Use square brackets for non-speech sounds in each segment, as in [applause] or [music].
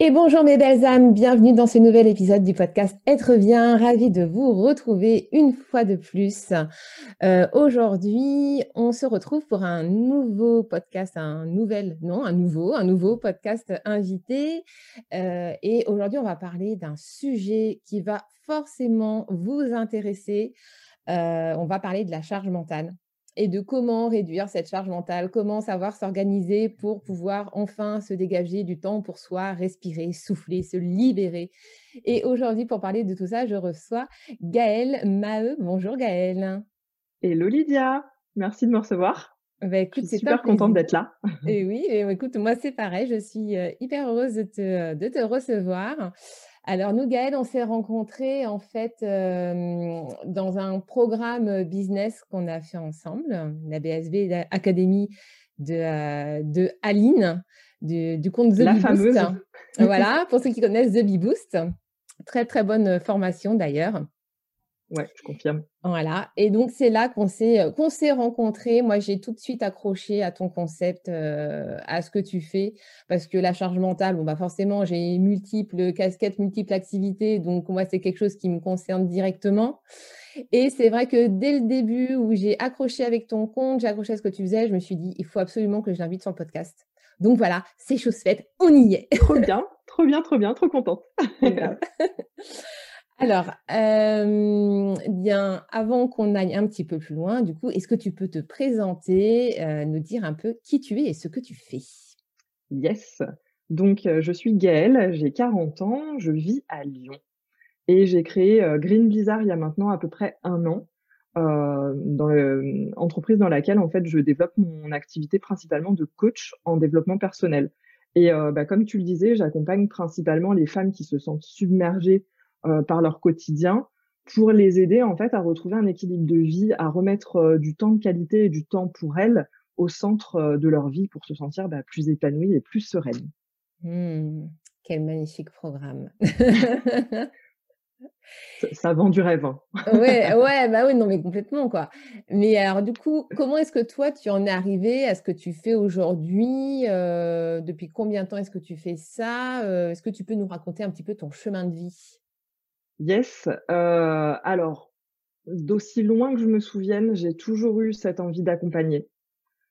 Et bonjour mes belles âmes, bienvenue dans ce nouvel épisode du podcast Être bien. Ravi de vous retrouver une fois de plus. Euh, aujourd'hui, on se retrouve pour un nouveau podcast, un nouvel, non, un nouveau, un nouveau podcast invité. Euh, et aujourd'hui, on va parler d'un sujet qui va forcément vous intéresser. Euh, on va parler de la charge mentale et de comment réduire cette charge mentale, comment savoir s'organiser pour pouvoir enfin se dégager du temps pour soi, respirer, souffler, se libérer. Et aujourd'hui, pour parler de tout ça, je reçois Gaëlle Maheu. Bonjour Gaëlle. Hello Lydia, merci de me recevoir. Bah, écoute, je suis super contente d'être là. Et oui, écoute, moi c'est pareil, je suis euh, hyper heureuse de te, de te recevoir. Alors, nous, Gaëlle, on s'est rencontrés en fait dans un programme business qu'on a fait ensemble, la BSB Académie de, de Aline, du, compte The la fameuse. voilà, pour ceux qui connaissent The Bee Boost. Très, très bonne formation d'ailleurs. Ouais, je confirme. Voilà. Et donc, c'est là qu'on s'est, euh, qu'on s'est rencontrés. Moi, j'ai tout de suite accroché à ton concept, euh, à ce que tu fais, parce que la charge mentale, bon, bah, forcément, j'ai multiples casquettes, multiples activités. Donc, moi, c'est quelque chose qui me concerne directement. Et c'est vrai que dès le début où j'ai accroché avec ton compte, j'ai accroché à ce que tu faisais, je me suis dit, il faut absolument que je l'invite sur le podcast. Donc voilà, c'est chose faite, on y est. Trop bien, trop bien, trop bien, trop contente. [laughs] [laughs] Alors, euh, bien, avant qu'on aille un petit peu plus loin, du coup, est-ce que tu peux te présenter, euh, nous dire un peu qui tu es et ce que tu fais? Yes. Donc, euh, je suis Gaëlle, j'ai 40 ans, je vis à Lyon. Et j'ai créé Green Blizzard il y a maintenant à peu près un an, dans l'entreprise dans laquelle, en fait, je développe mon activité principalement de coach en développement personnel. Et bah, comme tu le disais, j'accompagne principalement les femmes qui se sentent submergées euh, par leur quotidien pour les aider en fait à retrouver un équilibre de vie, à remettre euh, du temps de qualité et du temps pour elles au centre euh, de leur vie pour se sentir bah, plus épanouie et plus sereine. Mmh, quel magnifique programme. [laughs] ça, vend du rêve. Hein. ouais, [laughs] ouais, bah oui, non, mais complètement, quoi. Mais alors, du coup, comment est-ce que toi, tu en es arrivé à ce que tu fais aujourd'hui Depuis combien de temps est-ce que tu fais ça Est-ce que tu peux nous raconter un petit peu ton chemin de vie? Yes. Euh, alors, d'aussi loin que je me souvienne, j'ai toujours eu cette envie d'accompagner.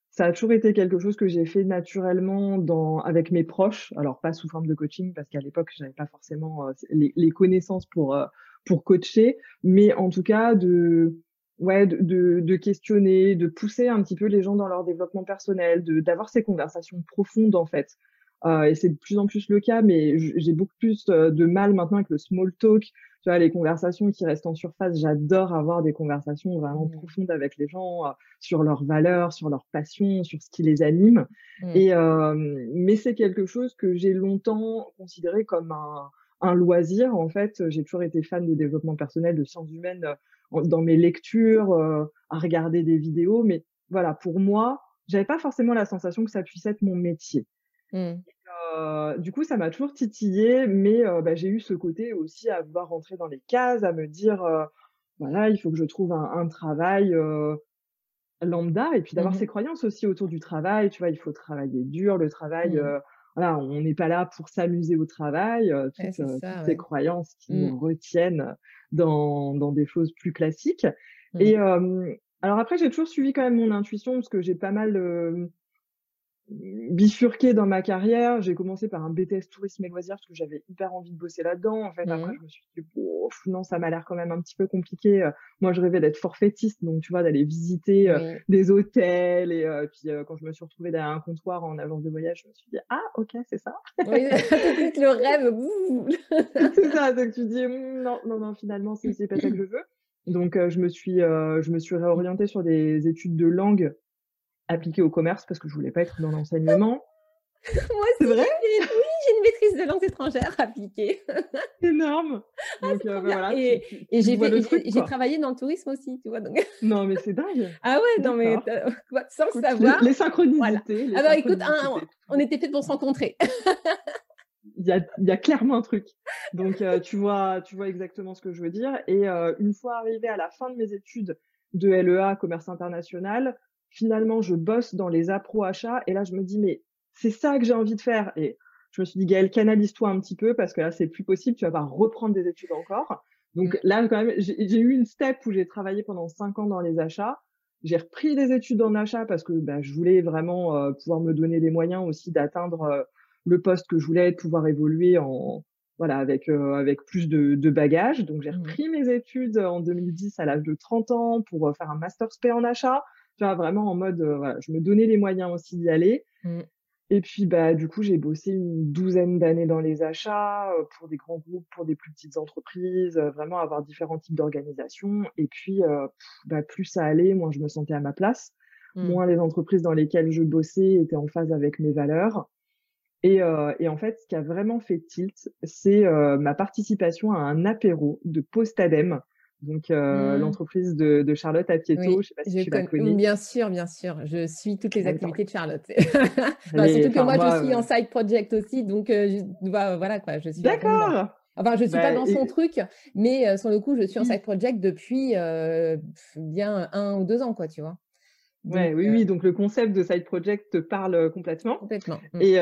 Ça a toujours été quelque chose que j'ai fait naturellement dans, avec mes proches. Alors, pas sous forme de coaching, parce qu'à l'époque, j'avais pas forcément euh, les, connaissances pour, euh, pour coacher, mais en tout cas, de, ouais, de, de, questionner, de pousser un petit peu les gens dans leur développement personnel, de, d'avoir ces conversations profondes, en fait. Euh, et c'est de plus en plus le cas, mais j'ai beaucoup plus de mal maintenant avec le small talk, tu vois, les conversations qui restent en surface, j'adore avoir des conversations vraiment mmh. profondes avec les gens euh, sur leurs valeurs, sur leurs passions, sur ce qui les anime. Mmh. Et euh, mais c'est quelque chose que j'ai longtemps considéré comme un, un loisir. En fait, j'ai toujours été fan de développement personnel, de sciences humaines euh, dans mes lectures, euh, à regarder des vidéos. Mais voilà, pour moi, j'avais pas forcément la sensation que ça puisse être mon métier. Mmh. Euh, du coup, ça m'a toujours titillé, mais euh, bah, j'ai eu ce côté aussi à vouloir rentrer dans les cases, à me dire, euh, voilà, il faut que je trouve un, travail lambda, et puis d'avoir mmh ces croyances aussi autour du travail. Tu vois, il faut travailler dur, le travail. Mmh. voilà, on n'est pas là pour s'amuser au travail. toutes, ces croyances qui nous mmh. retiennent dans, dans des choses plus classiques. Et alors après, j'ai toujours suivi quand même mon intuition parce que j'ai pas mal bifurqué dans ma carrière. J'ai commencé par un BTS tourisme et loisirs parce que j'avais hyper envie de bosser là-dedans. En fait, après, mmh. je me suis dit, non, ça m'a l'air quand même un petit peu compliqué. Euh, moi, je rêvais d'être forfaitiste, donc tu vois, d'aller visiter euh, des hôtels. Et euh, puis, quand je me suis retrouvée derrière un comptoir en agence de voyage, je me suis dit, ah, ok, c'est ça. Oui, [laughs] le rêve. [laughs] c'est ça. Donc, tu dis, «Mmh, non, non, non, finalement, c'est pas ça que je veux. Donc, je me suis, je me suis réorientée sur des études de langue appliquées au commerce parce que je voulais pas être dans l'enseignement. [laughs] Moi, c'est vrai? Oui, j'ai une maîtrise de langue étrangère [laughs] appliquée. Énorme. Ah, donc, euh, voilà, et, j'ai travaillé dans le tourisme aussi, tu vois. Donc... [laughs] Non, mais c'est dingue. Ah ouais, non, mais sans savoir. Les, synchronicités. Alors, écoute, on était fait pour se rencontrer. il y a, y a, clairement un truc. Donc, euh, tu, vois, tu vois exactement ce que je veux dire. Et euh, une fois arrivé à la fin de mes études de LEA, commerce international, finalement, je bosse dans les appro achats. Et là, je me dis, mais c'est ça que j'ai envie de faire. Et je me suis dit, Gaëlle, canalise-toi un petit peu parce que là, c'est plus possible. Tu vas pas reprendre des études encore. Donc mm. là, quand même, j'ai eu une step où j'ai travaillé pendant cinq ans dans les achats. J'ai repris des études en achat parce que bah, je voulais vraiment euh, pouvoir me donner les moyens aussi d'atteindre euh, le poste que je voulais, de pouvoir évoluer en voilà avec euh, avec plus de, de bagages. Donc j'ai mm. repris mes études en 2010 à l'âge de 30 ans pour faire un master spé en achat. Tu vois, vraiment en mode, voilà, je me donnais les moyens aussi d'y aller. Mm. Et puis, bah, du coup, j'ai bossé une douzaine d'années dans les achats, pour des grands groupes, pour des plus petites entreprises, vraiment avoir différents types d'organisations. Et puis, bah, plus ça allait, moins je me sentais à ma place, mmh. moins les entreprises dans lesquelles je bossais étaient en phase avec mes valeurs. Et, et en fait, ce qui a vraiment fait tilt, c'est ma participation à un apéro de post-ADEME donc euh, mmh. l'entreprise de, de, Charlotte à Pieto, je je sais pas si tu la connais. Bien sûr, bien sûr, je suis toutes les activités de Charlotte. [laughs] surtout que moi, je suis en side project aussi, donc euh, je, voilà quoi, je suis. D'accord. Enfin, je suis pas bah, dans son truc, mais euh, sur le coup, je suis en mmh. side project depuis bien un ou deux ans, quoi, tu vois. ouais, oui, oui. Donc le concept de side project te parle complètement. Complètement. Mmh. Et,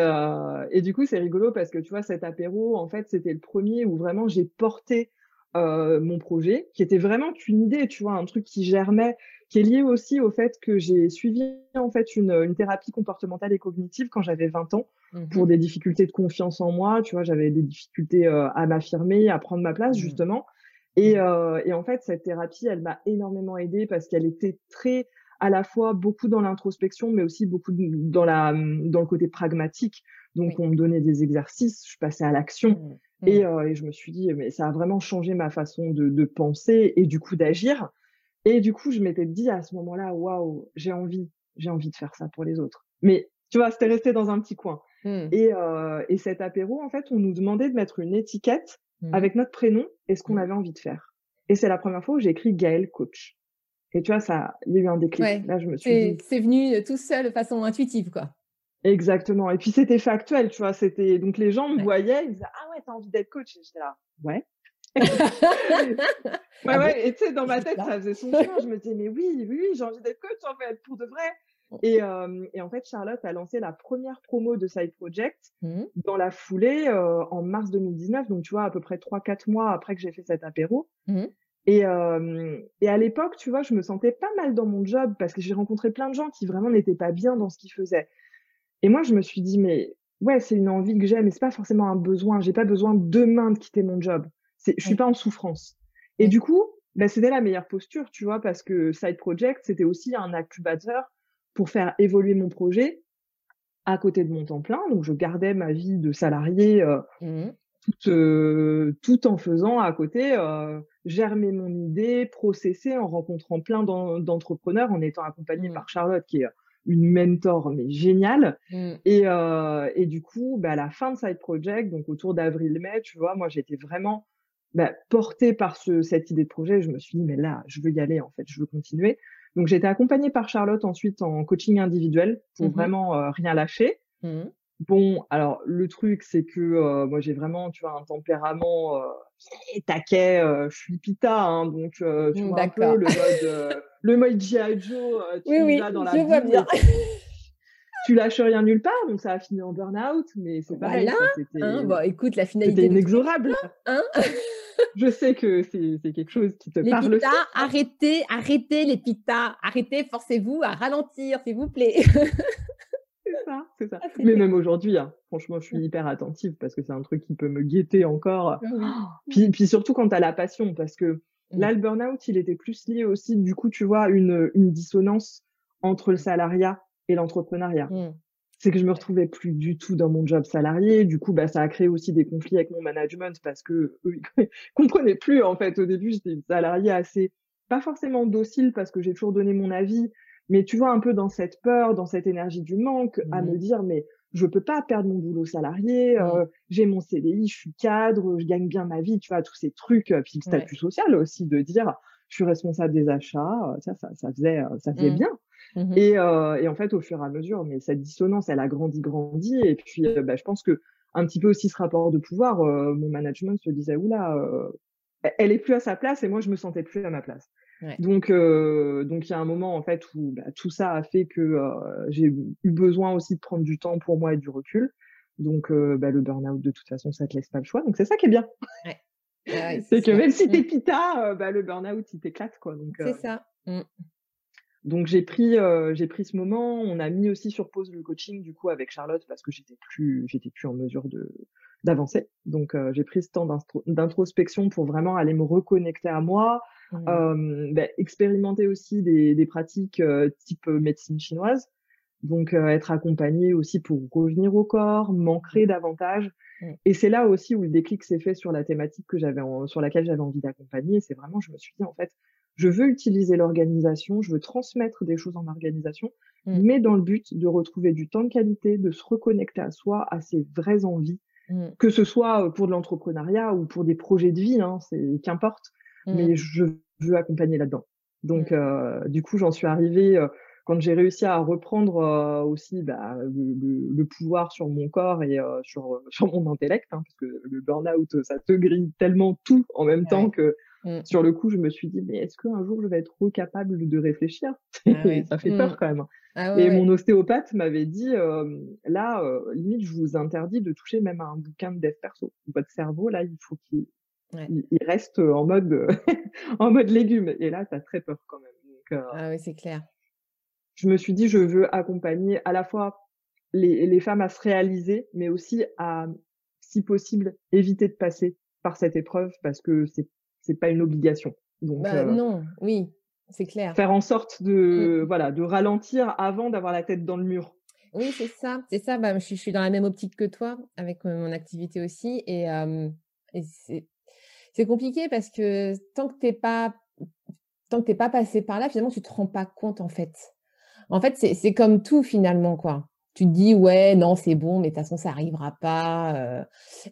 et du coup, c'est rigolo parce que tu vois, cet apéro, en fait, c'était le premier où vraiment j'ai porté euh, mon projet, qui était vraiment une idée, tu vois, un truc qui germait, qui est lié aussi au fait que j'ai suivi en fait une, une, thérapie comportementale et cognitive quand j'avais 20 ans mmh pour des difficultés de confiance en moi, tu vois, j'avais des difficultés euh, à m'affirmer, à prendre ma place mmh. justement. Et, mmh. euh, et, en fait, cette thérapie, elle m'a énormément aidée parce qu'elle était très à la fois beaucoup dans l'introspection, mais aussi beaucoup dans la dans le côté pragmatique. Donc, on me donnait des exercices, je passais à l'action. Et, mmh. euh, et, je me suis dit, mais ça a vraiment changé ma façon de, de penser et du coup d'agir. Et du coup, je m'étais dit à ce moment-là, waouh, j'ai envie, j'ai envie de faire ça pour les autres. Mais tu vois, c'était resté dans un petit coin. Mmh. Et, euh, et cet apéro, en fait, on nous demandait de mettre une étiquette mmh. avec notre prénom et ce qu'on avait envie de faire. Et c'est la première fois où j'ai écrit Gaël Coach. Et tu vois, ça, il y a eu un déclic. Là, je me suis dit. C'est venu tout seul de façon intuitive, quoi. Exactement. Et puis c'était factuel, tu vois. C'était donc les gens me voyaient, ils disaient ah ouais, t'as envie d'être coach? Et j'étais là, ouais. [laughs] ouais, ah ouais. Et tu sais, dans ma tête, ça faisait son chemin. Je me disais mais oui, oui, oui, j'ai envie d'être coach en fait, pour de vrai. Et, euh, et, en fait, Charlotte a lancé la première promo de Side Project mmh. dans la foulée euh, en mars 2019. Donc tu vois, à peu près trois, quatre mois après que j'ai fait cet apéro. Mmh. Et, euh, et à l'époque, tu vois, je me sentais pas mal dans mon job parce que j'ai rencontré plein de gens qui vraiment n'étaient pas bien dans ce qu'ils faisaient. Et moi, je me suis dit, mais ouais, c'est une envie que j'ai, mais c'est pas forcément un besoin. J'ai pas besoin demain de quitter mon job. Je suis pas en souffrance. Et du coup, bah, c'était la meilleure posture, tu vois, parce que Side Project, c'était aussi un incubateur pour faire évoluer mon projet à côté de mon temps plein. Donc, je gardais ma vie de salarié euh, mmh tout, euh, tout, en faisant à côté euh, germer mon idée, processer en rencontrant plein d'entrepreneurs, en étant accompagné mmh. par Charlotte, qui est une mentor mais géniale. Mmh. Et, euh, et du coup, bah, à la fin de Side Project, donc autour d'avril-mai, tu vois, moi j'étais vraiment bah, portée par ce, cette idée de projet. Je me suis dit, mais là, je veux y aller en fait, je veux continuer. Donc j'ai été accompagnée par Charlotte ensuite en coaching individuel pour mmh vraiment euh, rien lâcher. Mmh. Bon, alors le truc c'est que euh, moi j'ai vraiment, tu vois, un tempérament euh, taquet, euh, je suis pita, hein, donc tu vois un peu le mode [laughs] le mode G.I. Joe, tu oui, dans la je vois bien. [laughs] tu lâches rien nulle part, donc ça a fini en burn-out, mais c'est pas Voilà. Hein, bon, écoute, la finalité. C'était inexorable. Hein? [laughs] Je sais que c'est quelque chose qui te les parle. Pita, arrêtez, arrêtez les pitas, arrêtez, forcez-vous à ralentir, s'il vous plaît. Ça, c'est ça. Ah, mais même aujourd'hui, hein, franchement, je suis hyper attentive parce que c'est un truc qui peut me guetter encore. Ah puis, puis surtout quand tu as la passion, parce que mmh. là, le burn-out, il était plus lié aussi, du coup, tu vois, une, une dissonance entre le salariat et l'entrepreneuriat. Mmh. C'est que je me retrouvais plus du tout dans mon job salarié. Du coup, bah, ça a créé aussi des conflits avec mon management parce que eux, [laughs] ils comprenaient plus, en fait. Au début, j'étais une salariée assez, pas forcément docile parce que j'ai toujours donné mon avis, mais tu vois, un peu dans cette peur, dans cette énergie du manque, à me mmh. dire, mais je peux pas perdre mon boulot salarié, mmh. euh, j'ai mon CDI, je suis cadre, je gagne bien ma vie, tu vois, tous ces trucs, euh, puis le statut social aussi, de dire, je suis responsable des achats, euh, ça, ça, ça faisait, ça faisait mmh. bien. Et, et, en fait, au fur et à mesure, mais cette dissonance, elle a grandi, grandi, et puis, bah, je pense que un petit peu aussi ce rapport de pouvoir, mon management se disait, oula, elle est plus à sa place, et moi, je me sentais plus à ma place. Donc, euh, donc il y a un moment en fait où bah, tout ça a fait que euh, j'ai eu besoin aussi de prendre du temps pour moi et du recul. Donc, euh, bah, le burn-out de toute façon, ça te laisse pas le choix. Donc c'est ça qui est bien. Ouais. [laughs] c'est que même si t'es mmh. pita, bah, le burn-out il t'éclate quoi. Donc c'est ça. Mmh. Donc j'ai pris j'ai pris ce moment. On a mis aussi sur pause le coaching du coup avec Charlotte parce que j'étais plus j'étais plus en mesure de d'avancer. Donc j'ai pris ce temps d'introspection pour vraiment aller me reconnecter à moi, Mmh. Bah, expérimenter aussi des, des pratiques type médecine chinoise. Donc être accompagné aussi pour revenir au corps, m'ancrer mmh. davantage. Mmh. Et c'est là aussi où le déclic s'est fait sur la thématique que j'avais sur laquelle j'avais envie d'accompagner. C'est vraiment, je me suis dit en fait, je veux utiliser l'organisation, je veux transmettre des choses en organisation, mais dans le but de retrouver du temps de qualité, de se reconnecter à soi, à ses vraies envies, que ce soit pour de l'entrepreneuriat ou pour des projets de vie, hein, c'est qu'importe mais mmh. je veux accompagner là-dedans. Donc, mmh. euh, du coup, j'en suis arrivée euh, quand j'ai réussi à reprendre euh, aussi bah, le, le, pouvoir sur mon corps et euh, sur, [laughs] sur mon intellect, hein, parce que le burn-out, ça te grille tellement tout en même temps que mmh. sur le coup, je me suis dit, mais est-ce qu'un jour je vais être capable de réfléchir? Ah [laughs] Ça fait peur quand même. Ah et mon ostéopathe m'avait dit, là, limite, je vous interdis de toucher même à un bouquin de dev perso. Votre cerveau, là, il faut qu'il il, reste en mode [laughs] en mode légumes. Et là, tu as très peur quand même. Donc, euh, ah oui, c'est clair. Je me suis dit, je veux accompagner à la fois les, les femmes à se réaliser, mais aussi à, si possible, éviter de passer par cette épreuve parce que c'est c'est pas une obligation. Donc bah, euh, non, oui, c'est clair. Faire en sorte de mmh. voilà de ralentir avant d'avoir la tête dans le mur. Oui, c'est ça, c'est ça. Bah, je, suis dans la même optique que toi avec mon activité aussi, et, euh, et c'est compliqué parce que tant que t'es pas tant que t'es pas passé par là, finalement, tu te rends pas compte en fait. En fait, c'est comme tout finalement quoi. Tu te dis ouais non c'est bon mais de toute façon ça arrivera pas euh,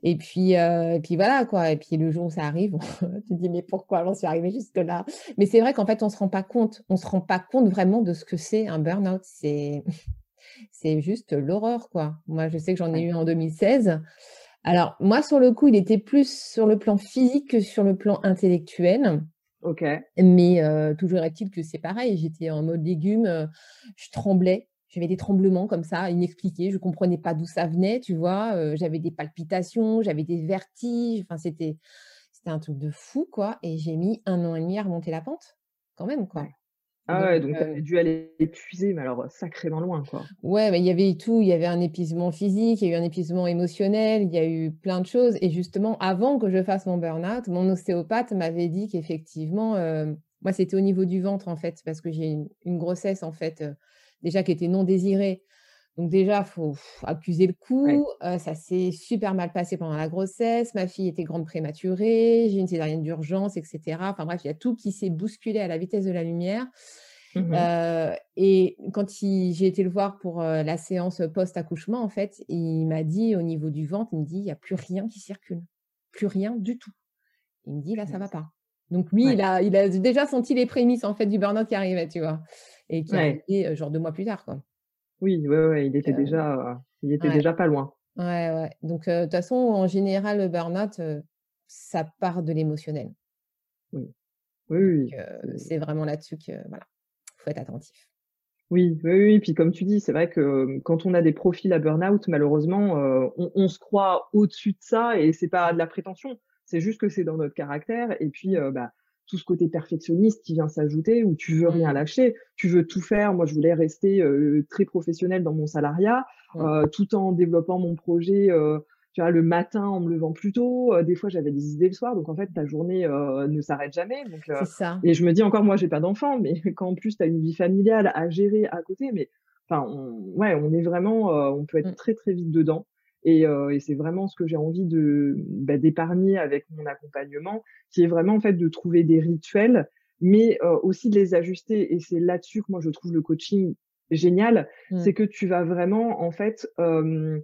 et puis euh, et puis voilà quoi. Et puis le jour où ça arrive [laughs] tu te dis mais pourquoi j'en suis arrivée jusque là mais c'est vrai qu'en fait on se rend pas compte. On se rend pas compte vraiment de ce que c'est un burn-out. C'est [laughs] c'est juste l'horreur quoi. Moi je sais que j'en ai eu en 2016 alors, moi, sur le coup, il était plus sur le plan physique que sur le plan intellectuel. Ok. Mais toujours est-il que c'est pareil. J'étais en mode légumes, je tremblais. J'avais des tremblements comme ça, inexpliqués. Je ne comprenais pas d'où ça venait, tu vois. j'avais des palpitations, j'avais des vertiges. Enfin, c'était, c'était un truc de fou, quoi. Et j'ai mis un an et demi à remonter la pente, quand même, quoi. Ah ouais, donc tu dû aller épuiser, mais alors sacrément loin, quoi. Ouais, mais il y avait tout. Il y avait un épuisement physique, il y a eu un épuisement émotionnel, il y a eu plein de choses. Et justement, avant que je fasse mon burn-out, mon ostéopathe m'avait dit qu'effectivement, moi, c'était au niveau du ventre, en fait, parce que j'ai une, grossesse, en fait, déjà qui était non désirée. Donc déjà, faut accuser le coup. ça s'est super mal passé pendant la grossesse. Ma fille était grande prématurée. J'ai une césarienne d'urgence, etc. Enfin bref, il y a tout qui s'est bousculé à la vitesse de la lumière. Mmh et quand j'ai été le voir pour la séance post-accouchement, en fait, il m'a dit au niveau du ventre, il me dit, il n'y a plus rien qui circule. Plus rien du tout. Il me dit, là, ça va pas. Donc lui, il, a, il a déjà senti les prémices, en fait, du burn-out qui arrivait, tu vois. Et qui ouais. arrivait genre deux mois plus tard, quoi. Oui, ouais, ouais, il était déjà, il était déjà pas loin. Ouais, ouais. Donc, de toute façon, en général, le burn-out, ça part de l'émotionnel. Oui. Oui, oui. c'est vraiment là-dessus que, voilà, faut être attentif. Oui, oui, oui. Puis comme tu dis, c'est vrai que quand on a des profils à burn-out, malheureusement, on, on, se croit au-dessus de ça et c'est pas de la prétention. C'est juste que c'est dans notre caractère. Et puis, bah, tout ce côté perfectionniste qui vient s'ajouter, où tu veux rien Mmh. lâcher, tu veux tout faire. Moi, je voulais rester euh, très professionnelle dans mon salariat, euh, tout en développant mon projet. euh, tu vois, le matin en me levant plus tôt. Euh, des fois, j'avais des idées le soir. Donc, en fait, ta journée euh, ne s'arrête jamais. Donc, ça. et je me dis encore, moi, j'ai pas d'enfant, mais [laughs] quand en plus tu as une vie familiale à gérer à côté, mais enfin, on, ouais, on est vraiment, euh, on peut être Mmh. très très vite dedans. Et, euh, et c'est vraiment ce que j'ai envie de bah, d'épargner avec mon accompagnement, qui est vraiment en fait de trouver des rituels, mais euh, aussi de les ajuster. Et c'est là-dessus que moi je trouve le coaching génial, Mmh. c'est que tu vas vraiment en fait euh,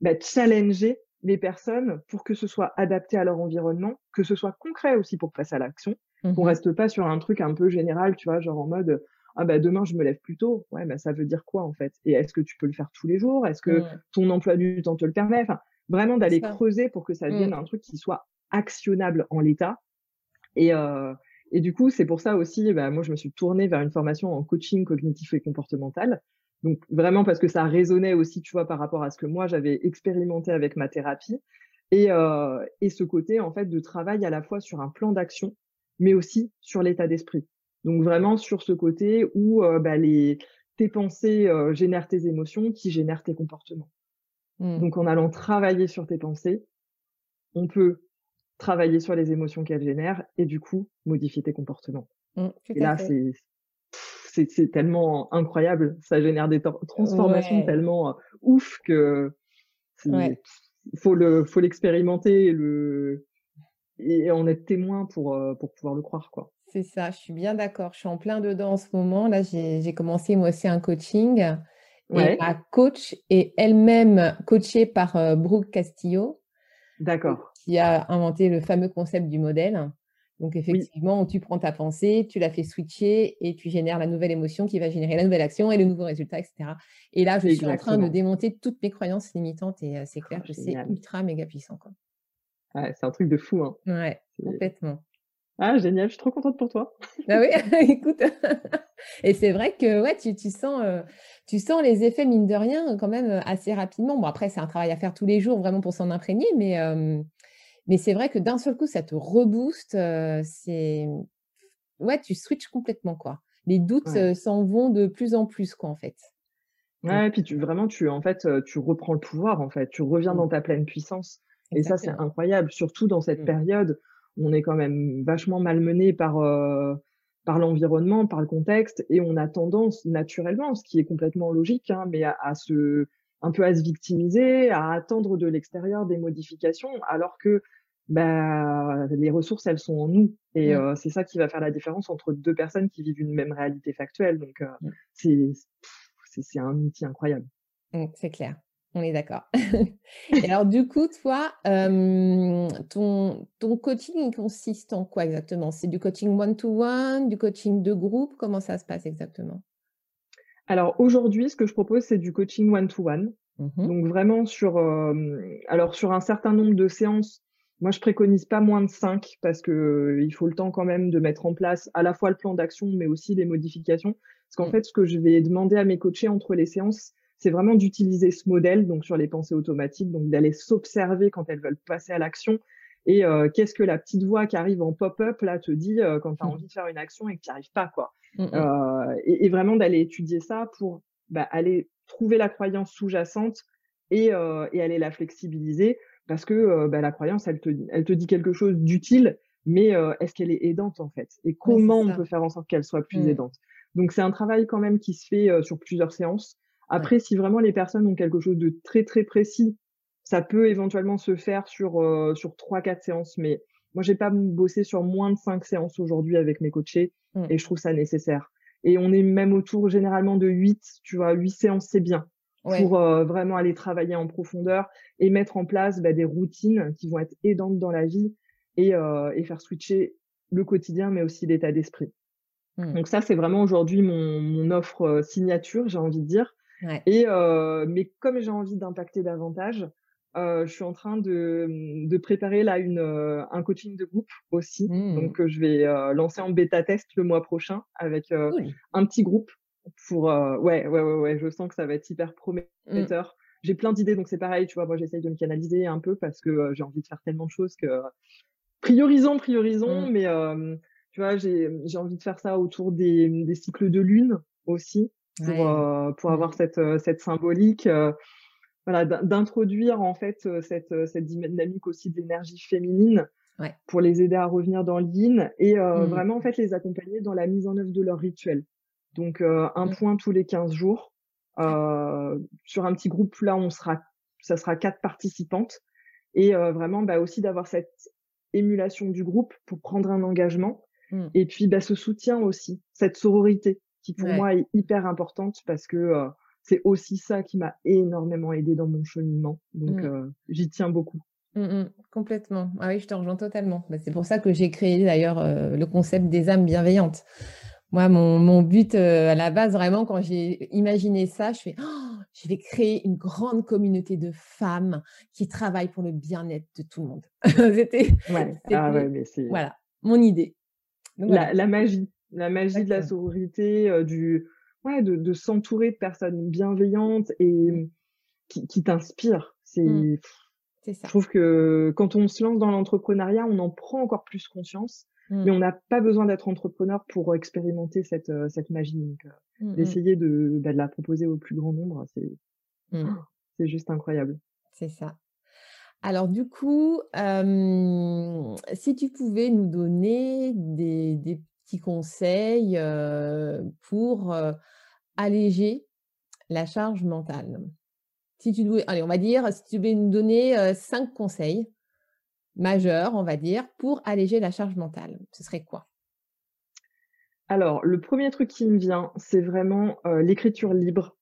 bah, challenger les personnes pour que ce soit adapté à leur environnement, que ce soit concret aussi pour passer à l'action qu'on Mmh reste pas sur un truc un peu général, tu vois, genre en mode ah bah demain je me lève plus tôt. Ouais, bah ça veut dire quoi en fait? Et est-ce que tu peux le faire tous les jours? Est-ce que Mmh. ton emploi du temps te le permet? Enfin, vraiment d'aller creuser pour que ça devienne Mmh. un truc qui soit actionnable en l'état. Et euh, et du coup, c'est pour ça aussi, bah, moi je me suis tournée vers une formation en coaching cognitif et comportemental. Donc vraiment parce que ça résonnait aussi, tu vois, par rapport à ce que moi j'avais expérimenté avec ma thérapie. Et, euh, et ce côté en fait de travail à la fois sur un plan d'action, mais aussi sur l'état d'esprit. Donc vraiment sur ce côté où euh, bah, les tes pensées euh, génèrent tes émotions, qui génèrent tes comportements. Mmh. Donc en allant travailler sur tes pensées, on peut travailler sur les émotions qu'elles génèrent et du coup modifier tes comportements. Mmh, Et là c'est c'est tellement incroyable, ça génère des transformations Ouais. tellement euh, ouf que Ouais. faut le faut l'expérimenter et le et en être témoin pour pour pouvoir le croire quoi. C'est ça, je suis bien d'accord. Je suis en plein dedans en ce moment. Là, j'ai commencé moi aussi un coaching et Ouais, ma coach est elle-même coachée par euh, Brooke Castillo, d'accord. qui a inventé le fameux concept du modèle. Donc, Oui, effectivement, tu prends ta pensée, tu la fais switcher et tu génères la nouvelle émotion qui va générer la nouvelle action et le nouveau résultat, etc. Et là, je suis en train de démonter toutes mes croyances limitantes et euh, c'est clair Oh, que c'est ultra méga puissant, quoi. Ouais, c'est un truc de fou hein. Ouais, complètement. Ah génial, je suis trop contente pour toi. Ah oui, [laughs] écoute. [laughs] Et c'est vrai que ouais, tu, tu sens, euh, tu sens les effets, mine de rien, quand même euh, assez rapidement. Bon, après, c'est un travail à faire tous les jours, vraiment pour s'en imprégner, mais, euh, mais c'est vrai que d'un seul coup, ça te rebooste. euh, c'est... Ouais, tu switches complètement, quoi. Les doutes Ouais. s'en vont de plus en plus, quoi, en fait. Ouais, et puis tu vraiment tu en fait tu reprends le pouvoir en fait, tu reviens mm, dans ta pleine puissance. Et ça c'est incroyable, surtout dans cette Mm, période on est quand même vachement malmené par euh, par l'environnement, par le contexte, et on a tendance naturellement, ce qui est complètement logique, hein, mais à, à se un peu à se victimiser, à attendre de l'extérieur des modifications, alors que bah, les ressources elles sont en nous, et mm, euh, c'est ça qui va faire la différence entre deux personnes qui vivent une même réalité factuelle. Donc euh, mm. c'est c'est un outil incroyable. Mm, C'est clair, on est d'accord. [laughs] Et alors, du coup, toi, euh, ton, ton coaching, il consiste en quoi exactement? C'est du coaching one-to-one, du coaching de groupe? Comment ça se passe exactement? Alors aujourd'hui, ce que je propose, c'est du coaching one-to-one. Mhm. Donc vraiment sur, euh, alors sur un certain nombre de séances, moi je préconise pas moins de cinq parce que euh, il faut le temps quand même de mettre en place à la fois le plan d'action, mais aussi les modifications. Parce qu'en Mm. fait, ce que je vais demander à mes coachés entre les séances, c'est vraiment d'utiliser ce modèle, donc sur les pensées automatiques, donc d'aller s'observer quand elles veulent passer à l'action. Et euh, qu'est-ce que la petite voix qui arrive en pop-up là te dit euh, quand tu as Mm. envie de faire une action et que tu n'y arrives pas, quoi. Mm, mm. Euh, et, et vraiment d'aller étudier ça pour bah, aller trouver la croyance sous-jacente et, et aller la flexibiliser parce que bah, la croyance, elle te, elle te dit quelque chose d'utile, mais est-ce qu'elle est aidante en fait? Et comment on peut faire en sorte qu'elle soit plus aidante? Donc c'est un travail quand même qui se fait sur plusieurs séances. Ouais. Après, si vraiment les personnes ont quelque chose de très très précis, ça peut éventuellement se faire sur euh, sur trois quatre séances, mais moi j'ai pas bossé sur moins de cinq séances aujourd'hui avec mes coachés Mm. et je trouve ça nécessaire. Et on est même autour généralement de 8, tu vois, 8 séances c'est bien Ouais. pour euh, vraiment aller travailler en profondeur et mettre en place bah, des routines qui vont être aidantes dans la vie et, euh, et faire switcher le quotidien mais aussi l'état d'esprit. Mm. Donc ça c'est vraiment aujourd'hui mon, mon offre euh, signature, j'ai envie de dire. Ouais. Et euh, mais comme j'ai envie d'impacter davantage, euh, je suis en train de, de préparer là une, euh, un coaching de groupe aussi. Mm. Donc je vais lancer en bêta test le mois prochain avec euh, Cool. un petit groupe pour euh, ouais ouais ouais ouais. Je sens que ça va être hyper Mm. prometteur. J'ai plein d'idées donc c'est pareil. Tu vois, moi j'essaye de me canaliser un peu parce que euh, j'ai envie de faire tellement de choses que priorisons priorisons. Mm. Mais euh, Tu vois, j'ai envie de faire ça autour des, des cycles de lune aussi pour, euh, pour avoir mmh. cette, euh, cette symbolique. Euh, voilà, d'introduire en fait cette, cette dynamique aussi d'énergie féminine ouais. pour les aider à revenir dans l'yin et mmh. vraiment en fait les accompagner dans la mise en œuvre de leur rituel. Donc un mmh. point tous les 15 jours. sur un petit groupe là, on sera, ça sera quatre participantes et vraiment bah, aussi d'avoir cette émulation du groupe pour prendre un engagement et puis bah, ce soutien aussi, cette sororité qui pour moi est hyper importante parce que euh, c'est aussi ça qui m'a énormément aidé dans mon cheminement. Donc mmh. euh, j'y tiens beaucoup. Mmh, mmh. complètement. Ah oui, je te rejoins totalement. Bah, c'est pour ça que j'ai créé d'ailleurs euh, le concept des âmes bienveillantes. Moi, mon, mon but à la base, vraiment, quand j'ai imaginé ça, je fais oh, je vais créer une grande communauté de femmes qui travaillent pour le bien-être de tout le monde. [laughs] c'était ouais. ah ouais, voilà, mon idée. la, la, magie la magie de la sororité, euh, du ouais, de, de s'entourer de personnes bienveillantes et mmh. qui, qui t'inspirent. C'est mmh. ça. Je trouve que quand on se lance dans l'entrepreneuriat, on en prend encore plus conscience, mmh. mais on n'a pas besoin d'être entrepreneur pour expérimenter cette, euh, cette magie. Donc, euh, d'essayer de, bah, de la proposer au plus grand nombre, c'est [gasps] c'est juste incroyable. C'est ça. Alors du coup, euh, si tu pouvais nous donner des, des conseils pour alléger la charge mentale. Si tu dois, allez, on va dire, si tu veux nous donner cinq conseils majeurs, on va dire, pour alléger la charge mentale, ce serait quoi? Alors, le premier truc qui me vient, c'est vraiment l'écriture libre.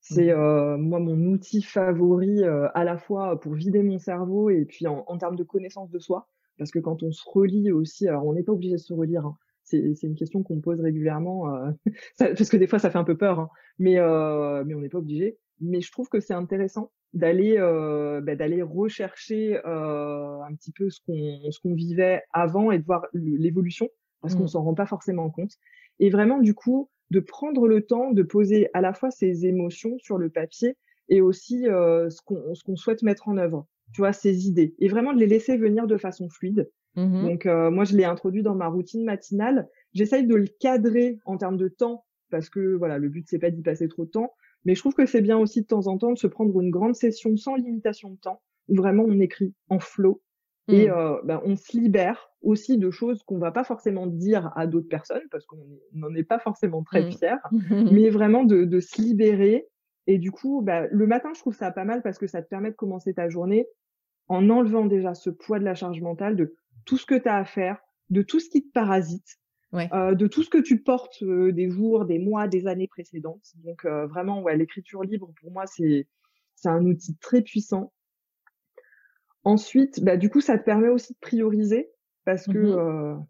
C'est mmh moi mon outil favori à la fois pour vider mon cerveau et puis en, termes de connaissance de soi. Parce que quand on se relit aussi, alors on n'est pas obligé de se relire, hein, c'est une question qu'on pose régulièrement, euh, [laughs] parce que des fois ça fait un peu peur, hein, mais, euh, mais on n'est pas obligé. Mais je trouve que c'est intéressant d'aller euh, bah, d'aller rechercher un petit peu ce qu'on ce qu'on vivait avant et de voir l'évolution, parce qu'on mmh. s'en rend pas forcément compte. Et vraiment du coup de prendre le temps de poser à la fois ses émotions sur le papier et aussi ce qu'on ce qu'on souhaite mettre en œuvre, tu vois, ses idées, et vraiment de les laisser venir de façon fluide Mmh Donc euh, moi je l'ai introduit dans ma routine matinale. J'essaye de le cadrer en termes de temps parce que voilà le but c'est pas d'y passer trop de temps, mais je trouve que c'est bien aussi de temps en temps de se prendre une grande session sans limitation de temps où vraiment on écrit en flow et mmh. euh, ben, on se libère aussi de choses qu'on va pas forcément dire à d'autres personnes parce qu'on n'en est pas forcément très mmh. fier, [laughs] mais vraiment de, de, se libérer. Et du coup, ben, le matin, je trouve ça pas mal parce que ça te permet de commencer ta journée en enlevant déjà ce poids de la charge mentale de tout ce que tu as à faire, de tout ce qui te parasite, euh, de tout ce que tu portes euh, des jours, des mois, des années précédentes. Donc euh, vraiment, ouais, l'écriture libre pour moi c'est c'est un outil très puissant. Ensuite, bah, du coup, ça te permet aussi de prioriser parce que mmh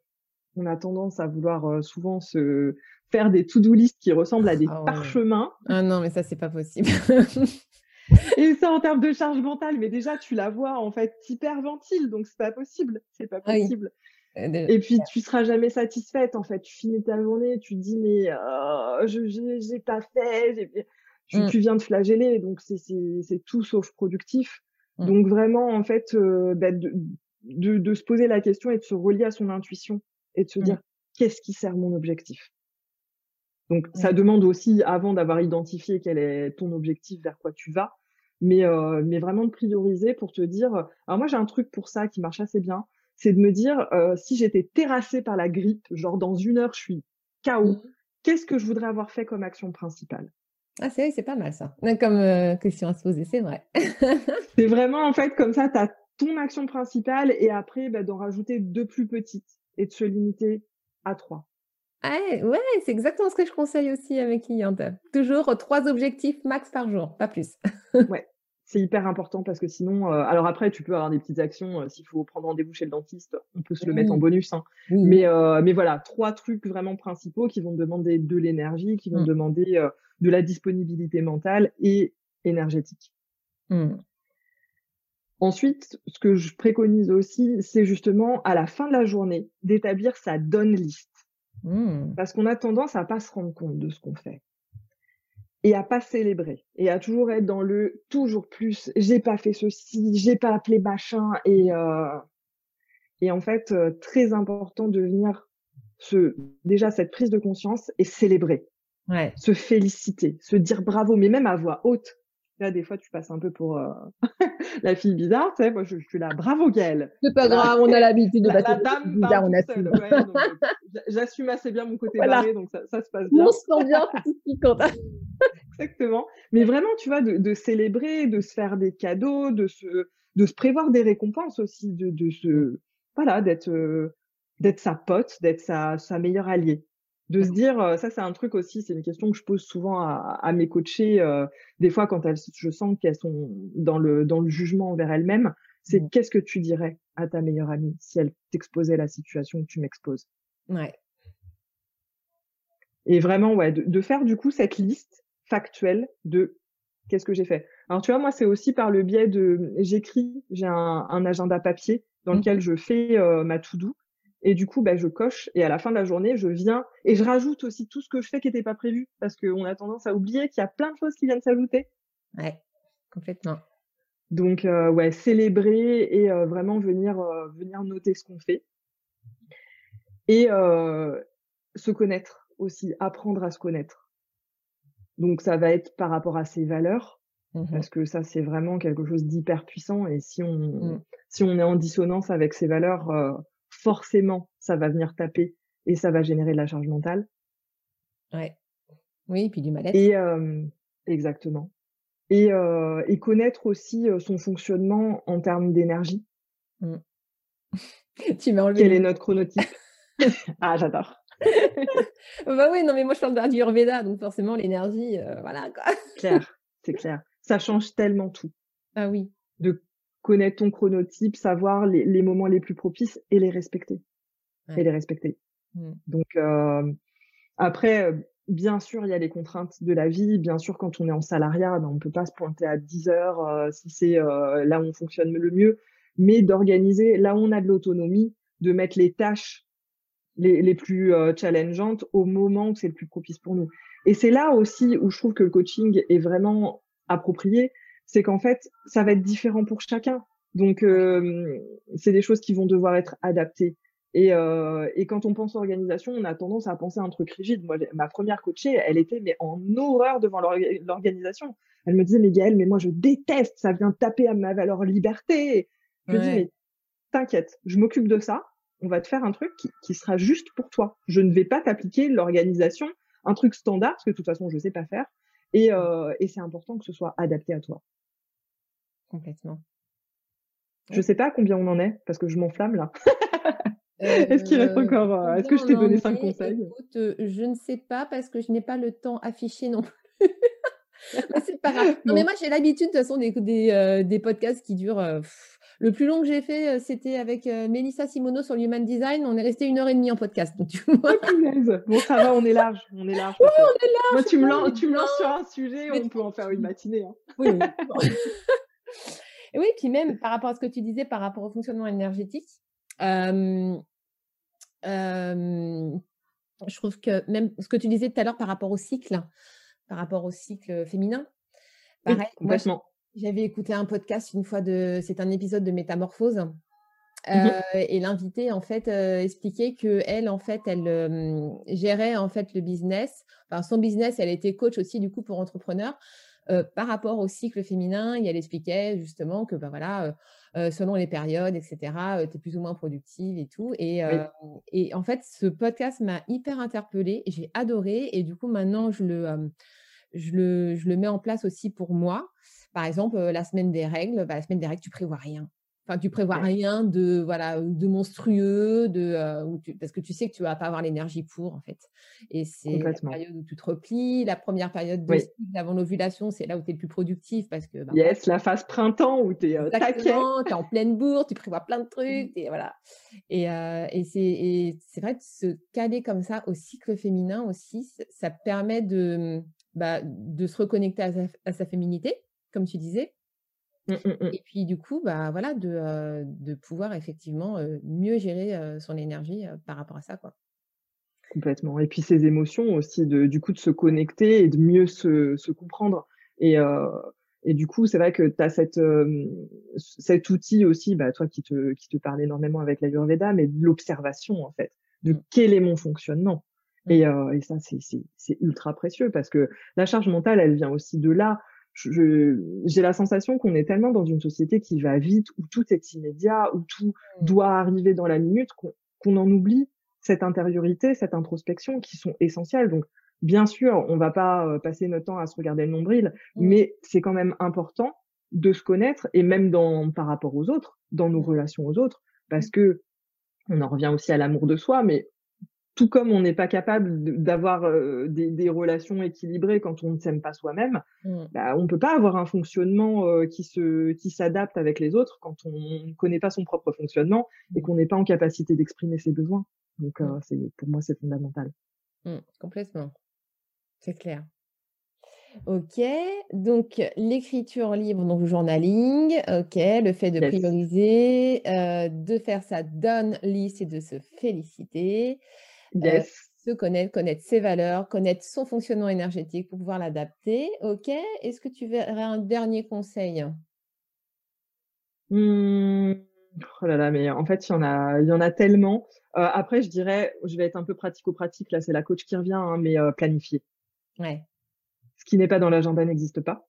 on a tendance à vouloir souvent se faire des to-do list qui ressemblent à des ah parchemins. Ah non, mais ça c'est pas possible. [laughs] [laughs] Et ça en termes de charge mentale, mais déjà tu la vois en fait hyperventile, donc c'est pas possible, c'est pas possible. Et puis tu seras jamais satisfaite en fait. Tu finis ta journée, tu te dis mais oh, je j'ai pas fait, tu, mmh. tu, viens de flageller, donc c'est tout sauf productif. Mmh. Donc vraiment en fait euh, bah, de, de, de, se poser la question et de se relier à son intuition et de se mmh. dire qu'est-ce qui sert mon objectif? Donc ça demande aussi, avant d'avoir identifié quel est ton objectif, vers quoi tu vas, mais, euh, mais vraiment de prioriser pour te dire, alors moi j'ai un truc pour ça qui marche assez bien, c'est de me dire, euh, si j'étais terrassée par la grippe, genre dans une heure je suis KO, mmh. qu'est-ce que je voudrais avoir fait comme action principale? Ah, c'est c'est pas mal ça. Comme euh, question à se poser, c'est vrai. [laughs] c'est vraiment en fait comme ça, tu as ton action principale et après bah, d'en rajouter deux plus petites et de se limiter à trois. Ouais, c'est exactement ce que je conseille aussi avec cliente. Toujours trois objectifs max par jour, pas plus. [laughs] ouais, c'est hyper important parce que sinon, euh, alors après, tu peux avoir des petites actions. Euh, s'il faut prendre rendez-vous chez le dentiste, on peut se le mettre en bonus. Hein. Mais, euh, mais voilà, trois trucs vraiment principaux qui vont demander de l'énergie, qui vont mmh. demander de la disponibilité mentale et énergétique. Mmh. Ensuite, ce que je préconise aussi, c'est justement à la fin de la journée d'établir sa donne liste. Mmh. Parce qu'on a tendance à pas se rendre compte de ce qu'on fait et à pas célébrer et à toujours être dans le toujours plus. J'ai pas fait ceci, j'ai pas appelé machin et euh, et en fait euh, très important de venir se, déjà cette prise de conscience et célébrer. Ouais. Se féliciter, se dire bravo, mais même à voix haute. Là, des fois, tu passes un peu pour euh, [laughs] la fille bizarre, tu sais. Moi, je, suis là, bravo Gaëlle. C'est pas grave, on a l'habitude de la, la dame bizarre, on assume. Ouais, euh, J'assume assez bien mon côté voilà. barré, donc ça, ça, se passe bien. On se sent bien, c'est tout ce qui compte. [laughs] [laughs] Exactement. Mais vraiment, tu vois, de, de, célébrer, de se faire des cadeaux, de se, de se prévoir des récompenses aussi, de, de se, voilà, d'être, euh, d'être sa pote, d'être sa, sa meilleure alliée de se dire, ça c'est un truc aussi, c'est une question que je pose souvent à, à mes coachés, euh, des fois quand elles, je sens qu'elles sont dans le, dans le jugement envers elles-mêmes, c'est mmh. qu'est-ce que tu dirais à ta meilleure amie si elle t'exposait la situation que tu m'exposes? Ouais. Et vraiment, ouais, de, de, faire du coup cette liste factuelle de qu'est-ce que j'ai fait. Alors tu vois, moi c'est aussi par le biais de, j'écris, j'ai un, un, agenda papier dans mmh. lequel je fais euh, ma to-do et du coup, bah, je coche et à la fin de la journée, je viens et je rajoute aussi tout ce que je fais qui n'était pas prévu parce qu'on a tendance à oublier qu'il y a plein de choses qui viennent s'ajouter. Ouais, complètement. Donc, euh, ouais, célébrer et euh, vraiment venir, euh, venir noter ce qu'on fait. Et se connaître aussi, apprendre à se connaître. Donc, ça va être par rapport à ses valeurs, mmh parce que ça, c'est vraiment quelque chose d'hyper puissant. Et si on, mmh. si on est en dissonance avec ses valeurs, forcément, ça va venir taper et ça va générer de la charge mentale. Ouais. Oui, et puis du mal-être. Et exactement. Et, et, connaître aussi son fonctionnement en termes d'énergie. Mmh. [laughs] tu m'as enlevé. Quel est notre chronotype? [laughs] Ah, j'adore. bah oui, non, mais moi je parle d'Ayurveda, donc forcément l'énergie, voilà quoi. clair, [laughs] c'est clair. Ça change tellement tout. Ah oui. De connaître ton chronotype, savoir les, les, moments les plus propices et les respecter. Et les respecter. Mmh. Donc euh, après, bien sûr, il y a les contraintes de la vie. Bien sûr, quand on est en salariat, ben, on peut pas se pointer à 10 heures euh, si c'est euh, là où on fonctionne le mieux, mais d'organiser là où on a de l'autonomie, de mettre les tâches les, les plus challengeantes au moment où c'est le plus propice pour nous. Et c'est là aussi où je trouve que le coaching est vraiment approprié, c'est qu'en fait, ça va être différent pour chacun. Donc, euh, c'est des choses qui vont devoir être adaptées. Et, euh, et quand on pense organisation, on a tendance à penser à un truc rigide. Moi, ma première coachée, elle était mais en horreur devant l'organisation. Elle me disait, mais Gaëlle, mais moi, je déteste, ça vient taper à ma valeur liberté. Je dis, mais t'inquiète, je m'occupe de ça. On va te faire un truc qui, qui sera juste pour toi. Je ne vais pas t'appliquer l'organisation, un truc standard, parce que de toute façon, je sais pas faire. Et, euh, et c'est important que ce soit adapté à toi. Complètement. Je sais pas combien on en est, parce que je m'enflamme là. [laughs] Est-ce qu'il reste encore euh, Est-ce que je t'ai donné cinq conseils? Écoute, euh, je ne sais pas parce que je n'ai pas le temps affiché non plus. [laughs] c'est pas grave. Non, mais moi j'ai l'habitude de toute façon des, des, podcasts qui durent le plus long que j'ai fait, c'était avec Mélissa Simono sur l'Human Design. On est resté une heure et demie en podcast. Donc, tu vois. Oh, bon, ça va, on est large. On est large. Oui, on est large. Moi, tu me, lances, tu me lances sur un sujet, on peut en faire une matinée. Hein. Oui. et [laughs] oui, puis même par rapport à ce que tu disais, par rapport au fonctionnement énergétique, euh, euh, je trouve que même ce que tu disais tout à l'heure par rapport au cycle, par rapport au cycle féminin, pareil, oui, complètement. J'avais écouté un podcast une fois de, c'est un épisode de Métamorphose. Mmh euh, et l'invité en fait euh, expliquait que elle en fait elle euh, gérait en fait le business. Enfin son business elle était coach aussi du coup pour entrepreneurs. Par rapport au cycle féminin et elle expliquait justement que ben voilà selon les périodes etc tu es plus ou moins productive et tout. Et, et en fait ce podcast m'a hyper interpellée j'ai adoré. Et du coup maintenant je le je le, je le mets en place aussi pour moi par exemple, la semaine des règles, bah, la semaine des règles, tu prévois rien. Enfin, tu prévois rien de voilà de monstrueux, de parce que tu sais que tu vas pas avoir l'énergie pour en fait. Et c'est la période où tu te replies. La première période de cycle avant l'ovulation, c'est là où tu es le plus productif parce que bah, yes, la phase printemps où tu es euh, tu es en pleine bourre, tu prévois plein de trucs et voilà. Et, et c'est c'est vrai de se caler comme ça au cycle féminin aussi, ça permet de bah, de se reconnecter à sa féminité comme tu disais. Mmh, mmh, mmh. Et puis du coup, bah voilà, de, de pouvoir effectivement mieux gérer son énergie par rapport à ça, quoi. Complètement. Et puis ses émotions aussi, de, du coup, de se connecter et de mieux se, se comprendre. Et, et du coup, c'est vrai que tu as cette, cet outil aussi, bah, toi qui te, qui te parle énormément avec la l'Ayurveda, mais de l'observation en fait. de quel est mon fonctionnement. Et, et ça, c'est ultra précieux parce que la charge mentale, elle vient aussi de là. J'ai la sensation qu'on est tellement dans une société qui va vite, où tout est immédiat, où tout Mmh. doit arriver dans la minute, qu'on, qu'on en oublie cette intériorité, cette introspection qui sont essentielles. Donc, bien sûr, on va pas euh, passer notre temps à se regarder le nombril, Mmh. mais c'est quand même important de se connaître et même dans par rapport aux autres, dans nos Mmh. relations aux autres, parce que on en revient aussi à l'amour de soi, mais tout comme on n'est pas capable d'avoir euh, des, des relations équilibrées quand on ne s'aime pas soi-même, Mmh. bah, on peut pas avoir un fonctionnement euh, qui se qui s'adapte avec les autres quand on ne connaît pas son propre fonctionnement et Mmh. qu'on n'est pas en capacité d'exprimer ses besoins. Donc Mmh. euh, c'est pour moi c'est fondamental. Mmh, complètement, c'est clair. OK, donc l'écriture libre, donc le journaling, OK, le fait de Yes. prioriser, de faire sa done list et de se féliciter, heu, Yes. se connaître, connaître ses valeurs, connaître son fonctionnement énergétique pour pouvoir l'adapter. OK, est-ce que tu verrais un dernier conseil? Mmh. Oh là là, mais en fait, il y en a il y en a tellement. Heu, après, je dirais, je vais être un peu pratico-pratique, là, c'est la coach qui revient, hein, mais heu, planifier. Ouais. Ce qui n'est pas dans l'agenda n'existe pas.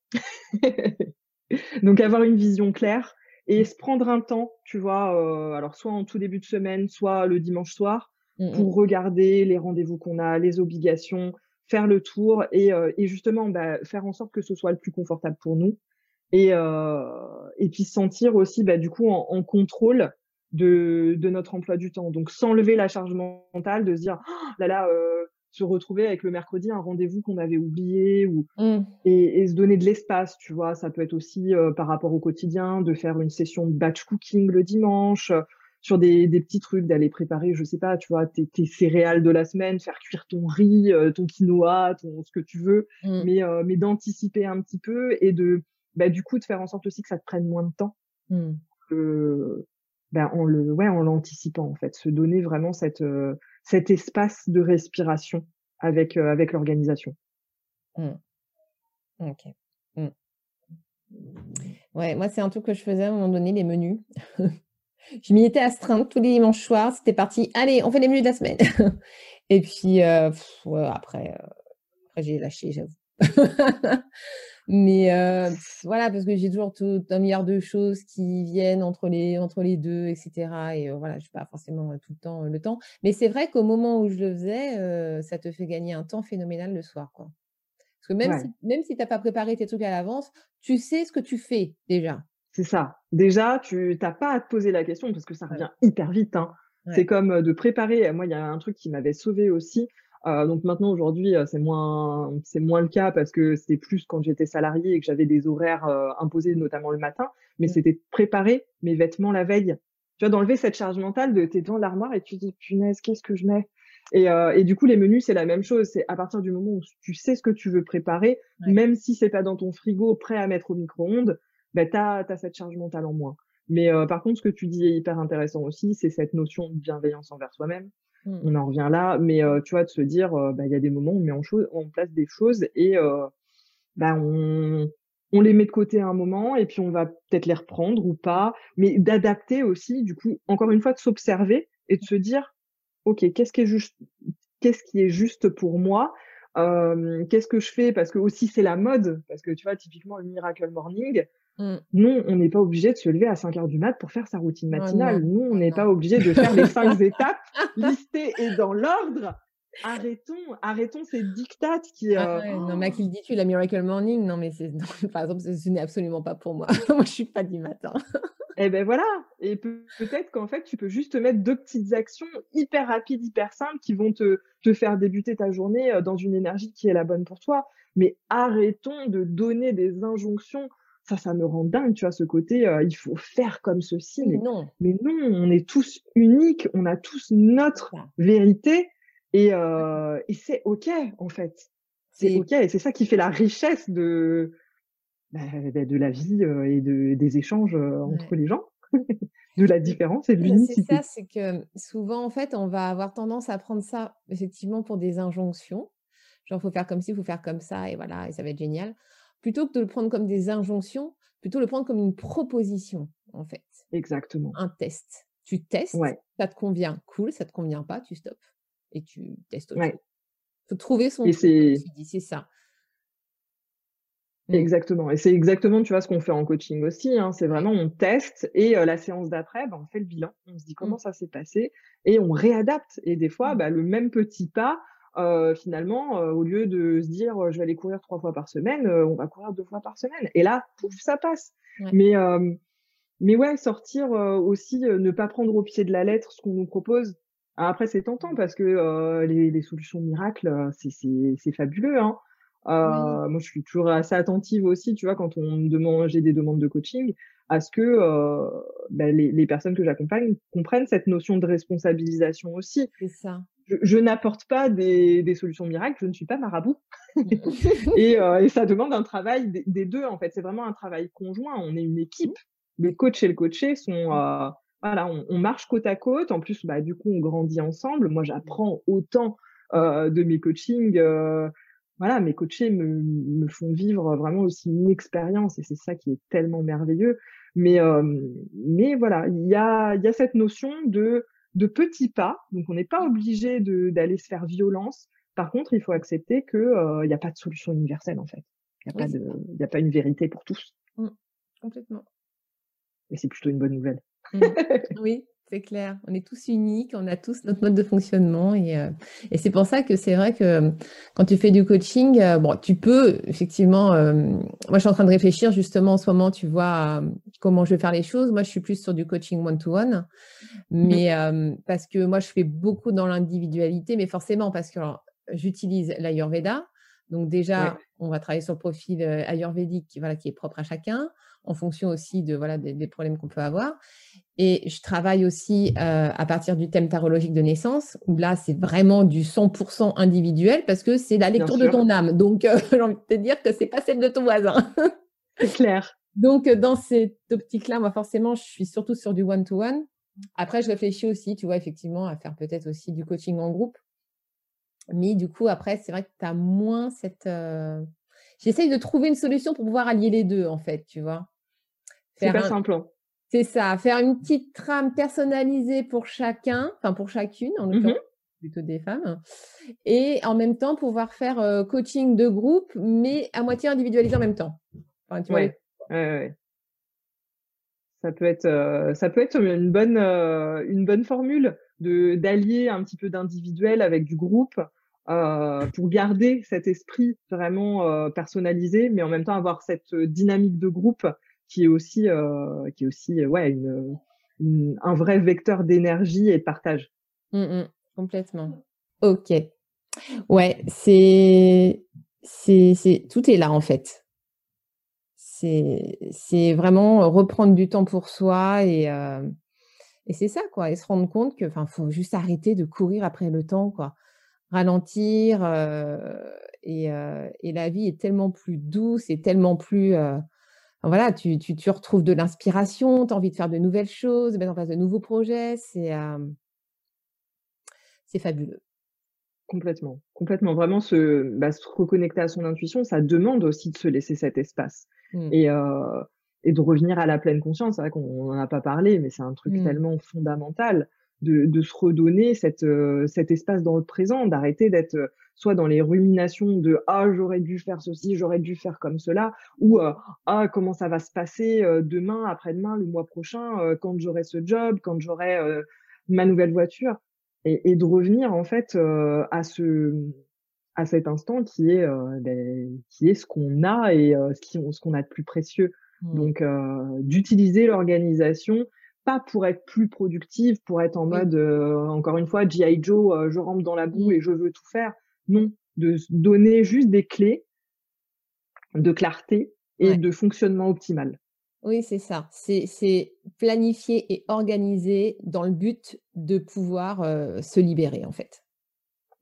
[laughs] Donc avoir une vision claire et se prendre un temps, tu vois, alors soit en tout début de semaine, soit le dimanche soir, Mmh mh. pour regarder les rendez-vous qu'on a, les obligations, faire le tour et heu et justement, bah, faire en sorte que ce soit le plus confortable pour nous et heu et puis se sentir aussi, bah, du coup en en contrôle de de notre emploi du temps. Donc s'enlever la charge mentale de se dire: «Oh là là», heu, se retrouver avec le mercredi un rendez-vous qu'on avait oublié ou Mmh. et et se donner de l'espace, tu vois? Ça peut être aussi, heu, par rapport au quotidien, de faire une session de batch cooking le dimanche, sur des des petits trucs, d'aller préparer, je sais pas, tu vois, tes tes céréales de la semaine, faire cuire ton riz, heu, ton quinoa, ton ce que tu veux, Mmh. mais heu, mais d'anticiper un petit peu et de, bah, du coup, de faire en sorte aussi que ça te prenne moins de temps Mmh. que, bah, en le ouais, en l'anticipant, en fait. Se donner vraiment cette, heu, cet espace de respiration avec, avec l'organisation. Mmh. OK. Mmh. Ouais, moi, c'est un truc que je faisais à un moment donné, les menus. [laughs] Je m'y étais astreinte tous les dimanches soirs, c'était parti: «Allez, on fait les menus de la semaine» [laughs] et puis, heu, ouais, après, j'ai lâché, j'avoue. [laughs] Mais, heu, voilà, parce que j'ai toujours tout un milliard de choses qui viennent entre les entre les 2 et cetera et voilà, j'ai pas forcément, tout le temps, le temps. Mais c'est vrai qu'au moment où je le faisais, ça te fait gagner un temps phénoménal le soir, quoi. Parce que même Ouais. si même si tu as pas préparé tes trucs à l'avance, tu sais ce que tu fais déjà. C'est ça. Déjà, tu tu as pas à te poser la question parce que ça Ouais. revient hyper vite, hein. C'est comme, heu, de préparer moi, il y a un truc qui m'avait sauvée aussi, heu, donc maintenant aujourd'hui, heu, c'est moins c'est moins le cas parce que c'était plus quand j'étais salariée et que j'avais des horaires, imposés, notamment le matin, mais Mmh. c'était de préparer mes vêtements la veille. Tu vois, d'enlever cette charge mentale de tu es dans l'armoire et tu te dis: «Punaise, qu'est-ce que je mets?» et du coup, les menus, c'est la même chose. C'est à partir du moment où tu sais ce que tu veux préparer, Ouais. même si c'est pas dans ton frigo prêt à mettre au micro-ondes, bah, tu as cette charge mentale en moins. Mais heu, par contre, ce que tu dis est hyper intéressant aussi, c'est cette notion de bienveillance envers soi-même. Mmh. On en revient là, mais heu, tu vois, de se dire, heu, bah, il y a des moments où on met en place des choses et bah, on on les met de côté à un moment et puis on va peut-être les reprendre ou pas, mais d'adapter aussi, du coup, encore une fois, de s'observer et de se dire: «OK, qu'est-ce qui est juste qu'est-ce qui est juste pour moi? Qu'est-ce que je fais?» parce que aussi c'est la mode, parce que tu vois, typiquement le miracle morning, Mmh. non, on n'est pas obligé de se lever à 5:00 du mat pour faire sa routine Oh matinale. non, Nous, on oh n'est pas obligé de faire les 5 [laughs] étapes listées et dans l'ordre. Arrêtons arrêtons ces diktats qui, Ah heu ouais, non, mais à qui le dis-tu, la miracle morning? Non, mais c'est [laughs] par exemple, ce n'est absolument pas pour moi. [laughs] Moi, je suis pas du matin. et beh, voilà et peut peut-être qu'en fait, tu peux juste te mettre 2 petites actions hyper rapides, hyper simples qui vont te te faire débuter ta journée, heu, dans une énergie qui est la bonne pour toi. Mais arrêtons de donner des injonctions. Ça, ça me rend dingue, tu vois, ce côté, heu, il faut faire comme ceci, mais non. mais non, on est tous uniques, on a tous notre vérité et heu et c'est OK, en fait. C'est C'est OK et c'est ça qui fait la richesse de, bah, bah, de la vie, heu et de des échanges, entre Ouais. les gens. [laughs] De la différence et de c'est l'unicité. ça, c'est que souvent, en fait, on va avoir tendance à prendre ça, effectivement, pour des injonctions. Genre, faut faire comme ci, faut faire comme ça et voilà et ça va être génial. Plutôt que de le prendre comme des injonctions, plutôt le prendre comme une proposition, en fait. Exactement. Un test. tu testes, ça te convient, cool, ça te convient pas, tu stops et tu testes autre chose. faut trouver son c'est ça. Mmh. Exactement. Et c'est exactement, tu vois, ce qu'on fait en coaching aussi. Hein. C'est vraiment, on teste et la séance d'après, bah, on fait le bilan. On se dit comment mmh. ça s'est passé et on réadapte. Et des fois, mmh. bah, le même petit pas, finalement, au lieu de se dire, je vais aller courir trois fois par semaine, on va courir deux fois par semaine. Et là, pouf, ça passe. Mais, mais ouais, sortir aussi, ne pas prendre au pied de la lettre ce qu'on nous propose. après, c'est tentant parce que les, les, solutions miracles, c'est fabuleux. Hein. Euh, moi, je suis toujours assez attentive aussi, tu vois, quand on me demande, j'ai des demandes de coaching, à ce que euh, ben, les, les, personnes que j'accompagne comprennent cette notion de responsabilisation aussi. C'est ça. Je, je n'apporte pas des, des, solutions miracles, je ne suis pas marabout. [laughs] et, euh, et, ça demande un travail des, des deux, en fait. C'est vraiment un travail conjoint. On est une équipe. Le coach et le coaché sont, euh, voilà, on, on, marche côte à côte. En plus, bah, du coup, on grandit ensemble. Moi, j'apprends autant euh, de mes coachings voilà, mes coachés me, me, font vivre vraiment aussi une expérience et c'est ça qui est tellement merveilleux. Mais, euh, mais voilà, il y a, y a cette notion de, de petits pas. Donc, on n'est pas obligé d'aller se faire violence. Par contre, il faut accepter qu'il n'y a pas de solution universelle, en fait. Il n'y a, pas de, y a pas une vérité pour tous. Mmh, complètement. Et c'est plutôt une bonne nouvelle. Mmh. Oui, c'est clair. On est tous uniques, on a tous notre mode de fonctionnement. Et, euh, et c'est pour ça que c'est vrai que euh, quand tu fais du coaching, euh, bon, tu peux effectivement. moi, je suis en train de réfléchir justement en ce moment, tu vois, comment je vais faire les choses. Moi, je suis plus sur du coaching one-to-one. Mais mmh. parce que moi, je fais beaucoup dans l'individualité, mais forcément, parce que j'utilise l'Ayurveda. Donc, déjà, on va travailler sur le profil ayurvédique voilà, qui est propre à chacun en fonction aussi de, voilà, des, problèmes qu'on peut avoir. Et je travaille aussi euh, à partir du thème tarologique de naissance, où là, c'est vraiment du 100% individuel parce que c'est la lecture de ton âme. Donc, euh, [laughs] j'ai envie de te dire que c'est pas celle de ton voisin. [laughs] c'est clair. Donc, dans cette optique-là, moi, forcément, je suis surtout sur du one-to-one. Après, je réfléchis aussi, tu vois, effectivement, à faire peut-être aussi du coaching en groupe. Mais du coup, après, c'est vrai que tu as moins cette... Euh, j'essaye de trouver une solution pour pouvoir allier les deux, en fait, tu vois. C'est pas. Hein. C'est ça, faire une petite trame personnalisée pour chacun, enfin pour chacune, en mmh l'occurrence, plutôt des femmes, et en même temps pouvoir faire euh, coaching de groupe, mais à moitié individualisé en même temps. Enfin, tu ouais. ouais, Ça peut être, euh, ça peut être une bonne, euh, une bonne formule de d'allier un petit peu d'individuel avec du groupe. pour garder cet esprit vraiment personnalisé, mais en même temps avoir cette dynamique de groupe qui est aussi, euh, qui est aussi ouais, une, un vrai vecteur d'énergie et de partage. Mmh, mmh, complètement. Ok. Ouais, c'est, c'est, tout est là en fait. C'est, c'est vraiment reprendre du temps pour soi et, euh, et c'est ça quoi. Et se rendre compte que, enfin, faut juste arrêter de courir après le temps quoi. Ralentir euh, et, et, la vie est tellement plus douce et tellement plus voilà, tu, tu, retrouves de l'inspiration, tu as envie de faire de nouvelles choses, de mettre en place de nouveaux projets. C'est c'est fabuleux. Complètement, complètement. Vraiment, se, bah, se reconnecter à son intuition, ça demande aussi de se laisser cet espace mmh. et, et de revenir à la pleine conscience. C'est vrai qu'on n'en a pas parlé, mais c'est un truc mmh. tellement fondamental de, de se redonner cette, cet espace dans le présent, d'arrêter d'être soit dans les ruminations de ah j'aurais dû faire ceci, j'aurais dû faire comme cela, ou ah comment ça va se passer demain, après-demain, le mois prochain, quand j'aurai ce job, quand j'aurai ma nouvelle voiture, et, et, de revenir en fait à ce à cet instant qui est ben, qui est ce qu'on a et ce qu'on a de plus précieux. Mmh. Donc d'utiliser l'organisation pas pour être plus productive, pour être en mode, encore une fois, G.I. Joe, je rentre dans la boue et je veux tout faire. Non, de donner juste des clés de clarté et de fonctionnement optimal. Oui, c'est ça. C'est planifier et organiser dans le but de pouvoir se libérer, en fait.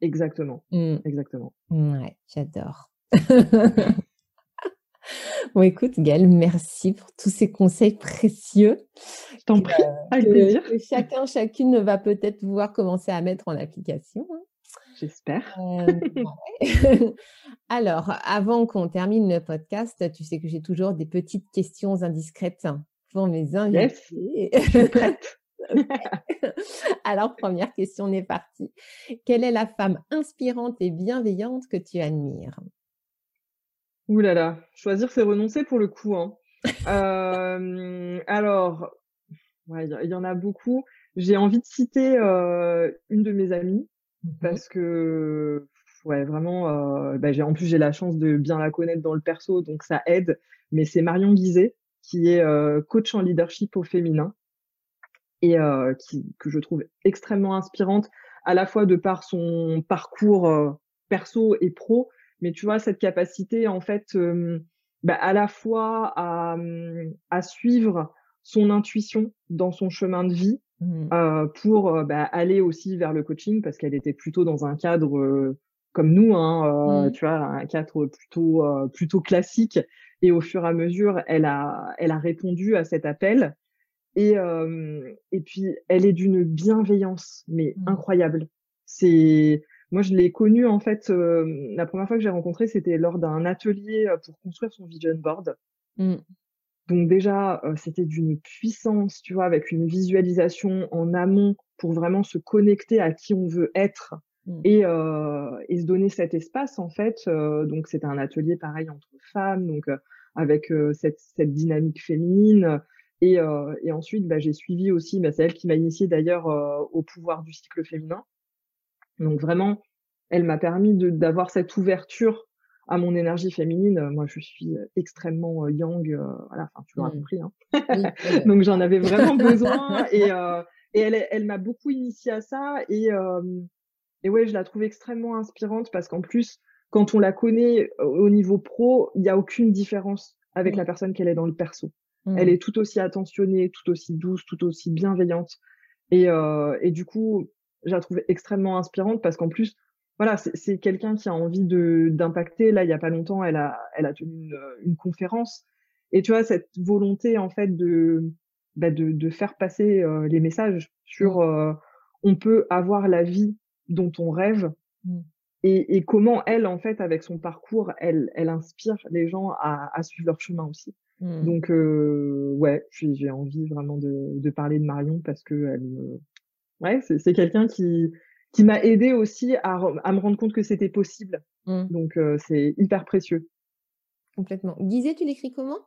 Exactement. Mmh. Exactement. Ouais, j'adore. [laughs] Bon, écoute, Gaëlle, merci pour tous ces conseils précieux. Je t'en prie, avec plaisir. chacun, chacune va peut-être pouvoir commencer à mettre en application. Hein. J'espère. Euh, [laughs] [laughs] Alors, avant qu'on termine le podcast, tu sais que j'ai toujours des petites questions indiscrètes pour mes invités. Yes. Je suis prête. [laughs] Alors, première question, on est parti. Quelle est la femme inspirante et bienveillante que tu admires? Ouh là là, choisir c'est renoncer pour le coup. Hein. [laughs] alors, il y, en a beaucoup. J'ai envie de citer une de mes amies mmh parce que ouais, vraiment, bah, j'ai en plus j'ai la chance de bien la connaître dans le perso, donc ça aide. Mais c'est Marion Guizet qui est coach en leadership au féminin et qui que je trouve extrêmement inspirante à la fois de par son parcours perso et pro, mais tu vois cette capacité en fait bah, à la fois à, à suivre son intuition dans son chemin de vie mmh. euh, pour euh, bah, aller aussi vers le coaching parce qu'elle était plutôt dans un cadre euh, comme nous, hein, mmh. tu vois, un cadre plutôt plutôt classique. Et au fur et à mesure, elle a elle a répondu à cet appel. Et et puis elle est d'une bienveillance mais mmh. incroyable. C'est moi je l'ai connue en fait la première fois que j'ai rencontré c'était lors d'un atelier pour construire son vision board. Donc déjà, c'était d'une puissance, tu vois, avec une visualisation en amont pour vraiment se connecter à qui on veut être mmh. et, et se donner cet espace en fait. donc c'était un atelier pareil entre femmes, donc avec cette, cette, dynamique féminine. Et, et ensuite, bah, j'ai suivi aussi, bah, c'est elle qui m'a initié d'ailleurs au pouvoir du cycle féminin. Donc vraiment, elle m'a permis d'avoir cette ouverture à mon énergie féminine, euh, moi je suis euh, extrêmement euh, yang, voilà, enfin tu l'auras mmh. compris. Hein. [laughs] [laughs] Donc j'en avais vraiment besoin [laughs] et, et elle, elle m'a beaucoup initié à ça et, et ouais, je la trouve extrêmement inspirante parce qu'en plus, quand on la connaît au niveau pro, il n'y a aucune différence avec la mmh. personne qu'elle est dans le perso. Elle mmh. est tout aussi attentionnée, tout aussi douce, tout aussi bienveillante. Et, et du coup, je la trouve extrêmement inspirante parce qu'en plus, voilà, c'est quelqu'un qui a envie de d'impacter. Là, il y a pas longtemps, elle a elle a tenu une, une conférence et tu vois cette volonté en fait de bah, de, de faire passer euh, les messages sur mmh. euh, on peut avoir la vie dont on rêve mmh. et, et, comment elle en fait avec son parcours elle elle inspire les gens à, à suivre leur chemin aussi. Mmh. Donc euh, ouais, j'ai envie vraiment de, de parler de Marion parce que elle ouais c'est quelqu'un qui qui m'a aidé aussi à, à, me rendre compte que c'était possible. Mmh. Donc, euh, c'est hyper précieux. Complètement. Guizet, tu l'écris comment?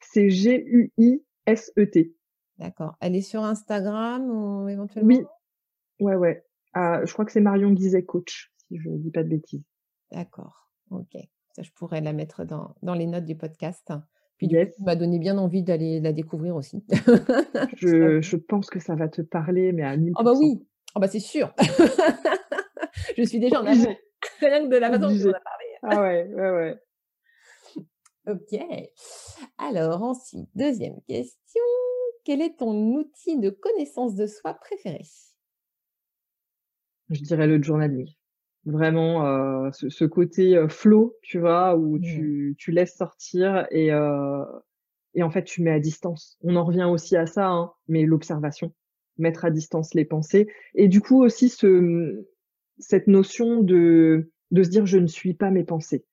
C'est G-U-I-S-E-T. D'accord. Elle est sur Instagram ou éventuellement? Oui. Ouais, ouais. Ah, je crois que c'est Marion Guizet Coach, si je ne dis pas de bêtises. D'accord. Ok. Ça, je pourrais la mettre dans, dans les notes du podcast. Puis coup, m'a donné bien envie d'aller la découvrir aussi. je, [laughs] je, pense que ça va te parler, mais à 1000%. Ah bah oui, Oh bah c'est sûr. [laughs] je suis déjà en avant. Rien que de la façon dont on a parlé. ah ouais, ouais, ouais. [laughs] Ok. Alors ensuite, deuxième question. Quel est ton outil de connaissance de soi préféré? Je dirais le journaling. Vraiment, euh, ce, côté euh, flow, tu vois, où tu, tu laisses sortir et, euh, et en fait, tu mets à distance. On en revient aussi à ça, hein, mais l'observation mettre à distance les pensées. Et du coup aussi ce, cette notion de, de se dire je ne suis pas mes pensées.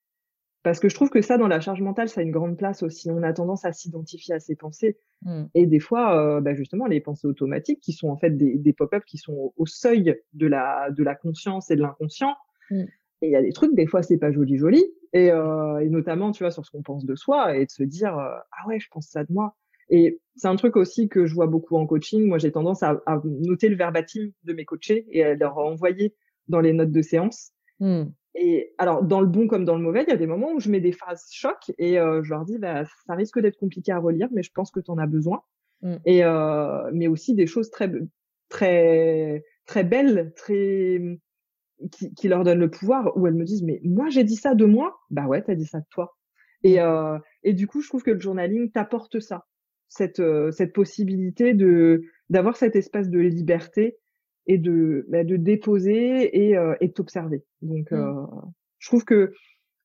Parce que je trouve que ça, dans la charge mentale, ça a une grande place aussi. On a tendance à s'identifier à ses pensées. Mmh. Et des fois, euh, bah justement, les pensées automatiques, qui sont en fait des, des pop-up qui sont au, seuil de la, de la conscience et de l'inconscient. Mmh. Et il y a des trucs, des fois, c'est pas joli, joli. Et, euh, et notamment, tu vois, sur ce qu'on pense de soi et de se dire, euh, ah ouais, je pense ça de moi. Et c'est un truc aussi que je vois beaucoup en coaching. Moi, j'ai tendance à, à, noter le verbatim de mes coachés et à leur envoyer dans les notes de séance. Mmh. Et alors, dans le bon comme dans le mauvais, il y a des moments où je mets des phrases choc et euh, je leur dis, bah, ça risque d'être compliqué à relire, mais je pense que tu en as besoin. Mmh. Et euh, mais aussi des choses très très très belles, très qui, qui, leur donnent le pouvoir, où elles me disent, mais moi j'ai dit ça de moi, bah ouais, t'as dit ça de toi. Et, mmh. euh, et du coup, je trouve que le journaling t'apporte ça cette, euh, cette possibilité de d'avoir cet espace de liberté et de, bah, de déposer et, euh, et de t'observer. Donc, mmh. euh, je trouve que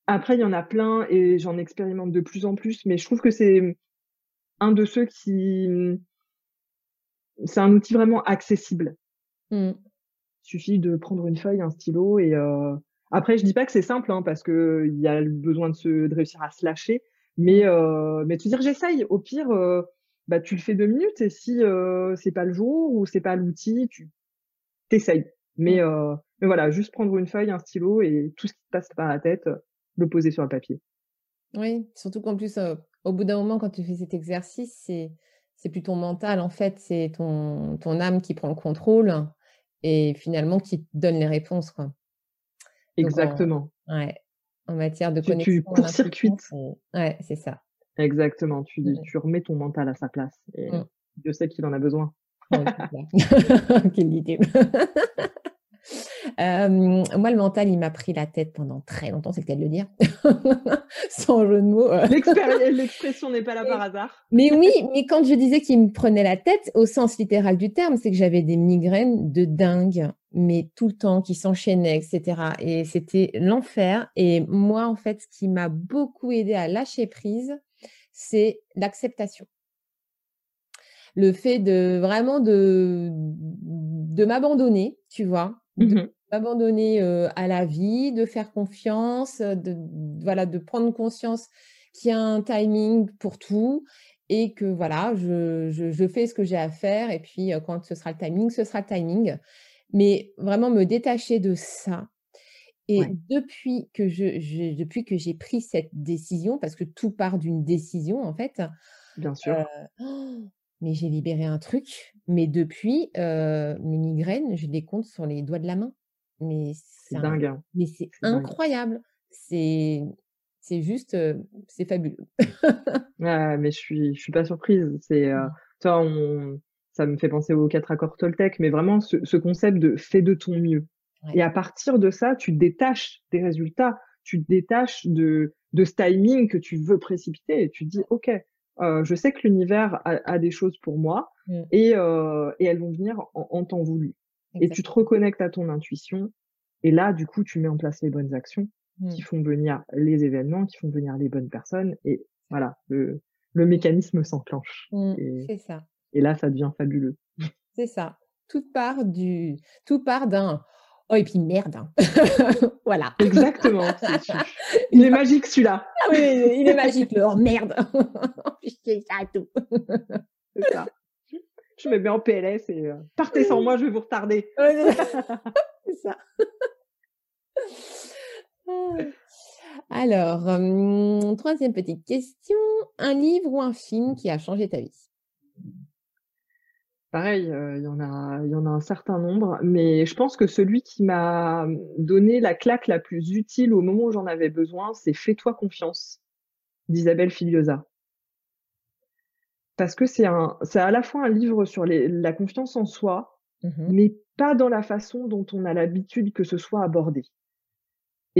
après, il y en a plein et j'en expérimente de plus en plus, mais je trouve que c'est un de ceux qui, c'est un outil vraiment accessible. Mmh. Il suffit de prendre une feuille, un stylo et euh... après, je dis pas que c'est simple hein, parce que il y a le besoin de se de réussir à se lâcher, mais mmh. euh, mais te dire j'essaye. Au pire, bah, tu le fais deux minutes et si c'est pas le jour ou c'est pas l'outil, tu t'essayes. Mais, mmh. mais voilà, juste prendre une feuille, un stylo et tout ce qui te passe par la tête, le poser sur le papier. Oui, surtout qu'en plus, au bout d'un moment, quand tu fais cet exercice, c'est c'est plus ton mental, en fait, c'est ton, ton âme qui prend le contrôle et finalement qui te donne les réponses. Quoi. Exactement. En, ouais, en matière de connexion. Tu court-circuites. Ouais, c'est ça. Exactement. Tu, tu remets ton mental à sa place. Et mmh. Dieu sait qu'il en a besoin. [laughs] [laughs] Quelle idée. moi, le mental, il m'a pris la tête pendant très longtemps, c'est le cas de le dire, [laughs] sans jeu de mots. L'expression n'est pas là par hasard. mais oui, mais quand je disais qu'il me prenait la tête, au sens littéral du terme, c'est que j'avais des migraines de dingue, mais tout le temps, qui s'enchaînaient, etc. Et c'était l'enfer. Et moi, en fait, ce qui m'a beaucoup aidé à lâcher prise, c'est l'acceptation le fait de vraiment de, de m'abandonner, tu vois, Mmh d'abandonner à la vie, de faire confiance, de, voilà, de prendre conscience qu'il y a un timing pour tout et que voilà, je, je, fais ce que j'ai à faire et puis quand ce sera le timing, ce sera le timing. Mais vraiment me détacher de ça. Et depuis que je, depuis que j'ai pris cette décision, parce que tout part d'une décision en fait. Bien sûr. Mais j'ai libéré un truc. Mais depuis, mes migraines, je les compte sur les doigts de la main. Mais c'est dingue. Hein. Mais c'est incroyable. C'est c'est juste, c'est fabuleux. [laughs] ouais, mais je suis je suis pas surprise. C'est mmh. toi, on, ça me fait penser aux quatre accords Toltec, mais vraiment ce, ce concept de fais de ton mieux. Et à partir de ça, tu te détaches des résultats, tu te détaches de de ce timing que tu veux précipiter et tu te dis ok, euh, je sais que l'univers a, des choses pour moi et, euh, et, elles vont venir en, temps voulu. Et tu te reconnectes à ton intuition et là, du coup, tu mets en place les bonnes actions qui mmh. font venir les événements, qui font venir les bonnes personnes et voilà, le, le mécanisme s'enclenche. Mmh, c'est ça. Et là, ça devient fabuleux. C'est ça. Tout part du, tout part d'un Oh, et puis merde. Hein. [laughs] voilà. Exactement. [laughs] il est magique celui-là. Ah oui, il est magique, le oh merde. [laughs] C'est ça tout. C'est ça. Je me mets en PLS et euh, partez sans moi, je vais vous retarder. C'est ça. Alors, hum, troisième petite question. Un livre ou un film qui a changé ta vie? Pareil, il y en a il y en a un certain nombre, mais je pense que celui qui m'a donné la claque la plus utile au moment où j'en avais besoin, c'est «Fais-toi confiance» d'Isabelle Filiosa. Parce que c'est un c'est à la fois un livre sur les la confiance en soi, mmh mais pas dans la façon dont on a l'habitude que ce soit abordé.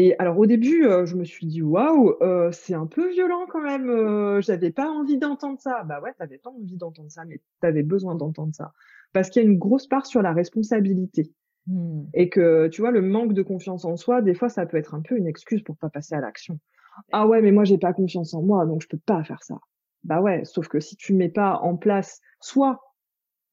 Et alors au début, je me suis dit: «Waouh, c'est un peu violent quand même, j'avais pas envie d'entendre ça». Bah ouais, t'avais pas envie d'entendre ça, mais t'avais besoin d'entendre ça. Parce qu'il y a une grosse part sur la responsabilité mmh. et que, tu vois, le manque de confiance en soi, des fois, ça peut être un peu une excuse pour pas passer à l'action. «Ah ouais, mais moi j'ai pas confiance en moi, donc je peux pas faire ça». Bah ouais, sauf que si tu mets pas en place soit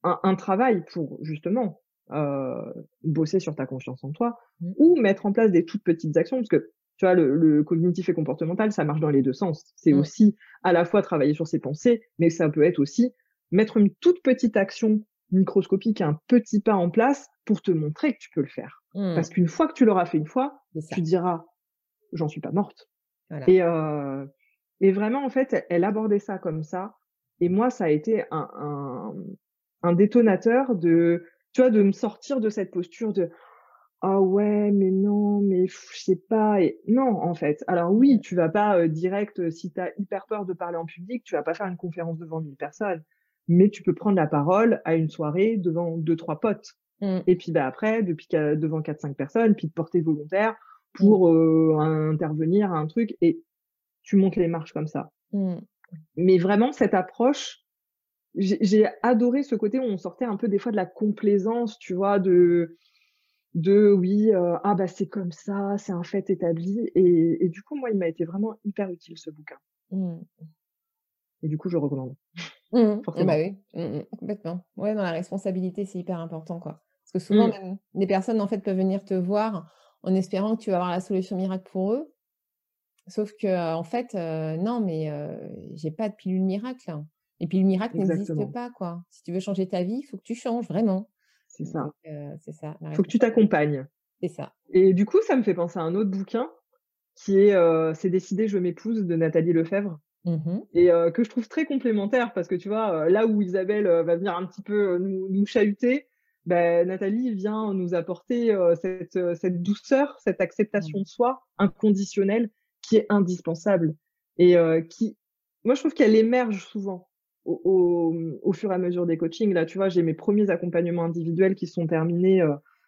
un un travail pour justement euh, bosser sur ta confiance en toi mmh. ou mettre en place des toutes petites actions parce que tu vois le, cognitif et comportemental ça marche dans les deux sens c'est mmh. aussi à la fois travailler sur ses pensées mais ça peut être aussi mettre une toute petite action microscopique un petit pas en place pour te montrer que tu peux le faire mmh. parce qu'une fois que tu l'auras fait une fois tu diras j'en suis pas morte et euh, et vraiment en fait elle, abordait ça comme ça et moi ça a été un, un, un détonateur de tu vois, de me sortir de cette posture de ah ouais, mais non, mais je sais pas. Et non, en fait. Alors oui, tu vas pas euh, direct, euh, si tu as hyper peur de parler en public, tu vas pas faire une conférence devant 1000 personnes. Mais tu peux prendre la parole à une soirée devant deux, trois potes. Mmh. Et puis bah, après, depuis devant quatre, cinq personnes, puis te porter volontaire pour mmh. euh, intervenir à un truc. Et tu montes les marches comme ça. Mmh. Mais vraiment, cette approche, j'ai adoré ce côté où on sortait un peu des fois de la complaisance, tu vois, de de oui, euh, ah bah c'est comme ça, c'est un fait établi. Et, et, du coup, moi, il m'a été vraiment hyper utile ce bouquin. Mmh. Et du coup, je recommande. Mmh. Forcément. [laughs] Bah oui, mmh, complètement. Ouais, dans la responsabilité, c'est hyper important, quoi. Parce que souvent, même, les personnes en fait peuvent venir te voir en espérant que tu vas avoir la solution miracle pour eux. Sauf que en fait, euh, non, mais euh, j'ai pas de pilule miracle. Et puis le miracle n'existe pas, quoi. Si tu veux changer ta vie, il faut que tu changes, vraiment. C'est ça. c'est ça. Il faut que tu t'accompagnes. C'est ça. Et du coup, ça me fait penser à un autre bouquin qui est C'est décidé, je m'épouse de Nathalie Lefebvre. Mmh et que je trouve très complémentaire parce que tu vois, là où Isabelle va venir un petit peu nous, nous chahuter, ben, Nathalie vient nous apporter cette, cette douceur, cette acceptation mmh. de soi inconditionnelle qui est indispensable et qui, moi, je trouve qu'elle émerge souvent au, au, fur et à mesure des coachings. Là, tu vois, j'ai mes premiers accompagnements individuels qui sont terminés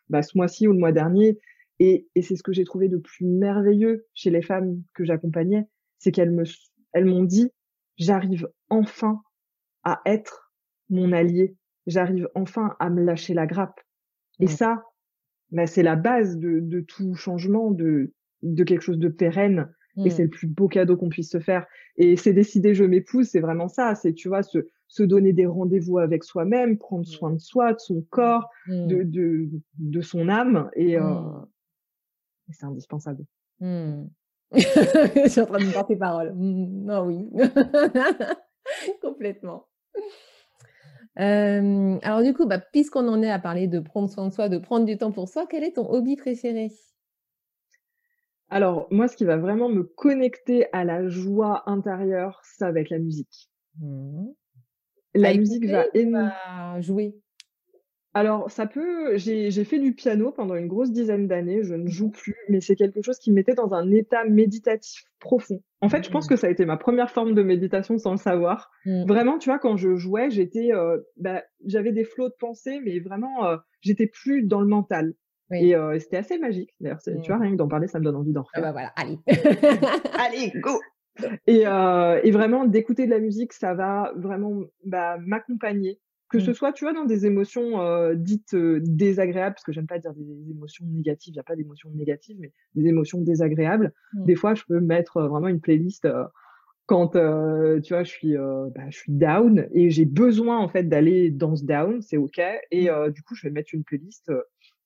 bah, ce mois-ci ou le mois dernier. Et, et c'est ce que j'ai trouvé de plus merveilleux chez les femmes que j'accompagnais, c'est qu'elles me, elles m'ont dit, j'arrive enfin à être mon allié, j'arrive enfin à me lâcher la grappe. Et ça, bah, c'est la base de, de, tout changement, de, de quelque chose de pérenne. Et c'est le plus beau cadeau qu'on puisse se faire. Et c'est décider, je m'épouse, c'est vraiment ça. C'est, tu vois, se, se donner des rendez-vous avec soi-même, prendre soin de soi, de son corps, de, de, de son âme. Et, euh, c'est indispensable. [laughs] je suis en train de me tes paroles. Non, oui. [laughs] Complètement. alors du coup, bah, puisqu'on en est à parler de prendre soin de soi, de prendre du temps pour soi, quel est ton hobby préféré? Alors moi, ce qui va vraiment me connecter à la joie intérieure, ça va être la musique. Mmh. La musique va énormément jouer? Alors, ça peut. J'ai fait du piano pendant une grosse dizaine d'années. Je ne mmh joue plus, mais c'est quelque chose qui me mettait dans un état méditatif profond. En fait, je pense mmh. que ça a été ma première forme de méditation sans le savoir. Mmh. Vraiment, tu vois, quand je jouais, j'étais, euh, bah, j'avais des flots de pensée, mais vraiment, euh, j'étais plus dans le mental. Et, euh, c'était assez magique. D'ailleurs, tu vois, rien que d'en parler, ça me donne envie d'en ah refaire. Ah bah voilà, allez. [laughs] allez, go et, et vraiment, d'écouter de la musique, ça va vraiment bah, m'accompagner que ce mmh. soit, tu vois, dans des émotions euh, dites euh, désagréables, parce que j'aime pas dire des émotions négatives, il n'y a pas d'émotions négatives, mais des émotions désagréables. Mmh. Des fois, je peux mettre euh, vraiment une playlist quand, tu vois, je suis, bah, je suis down et j'ai besoin, en fait, d'aller dans ce down, c'est OK. Et mmh. du coup, je vais mettre une playlist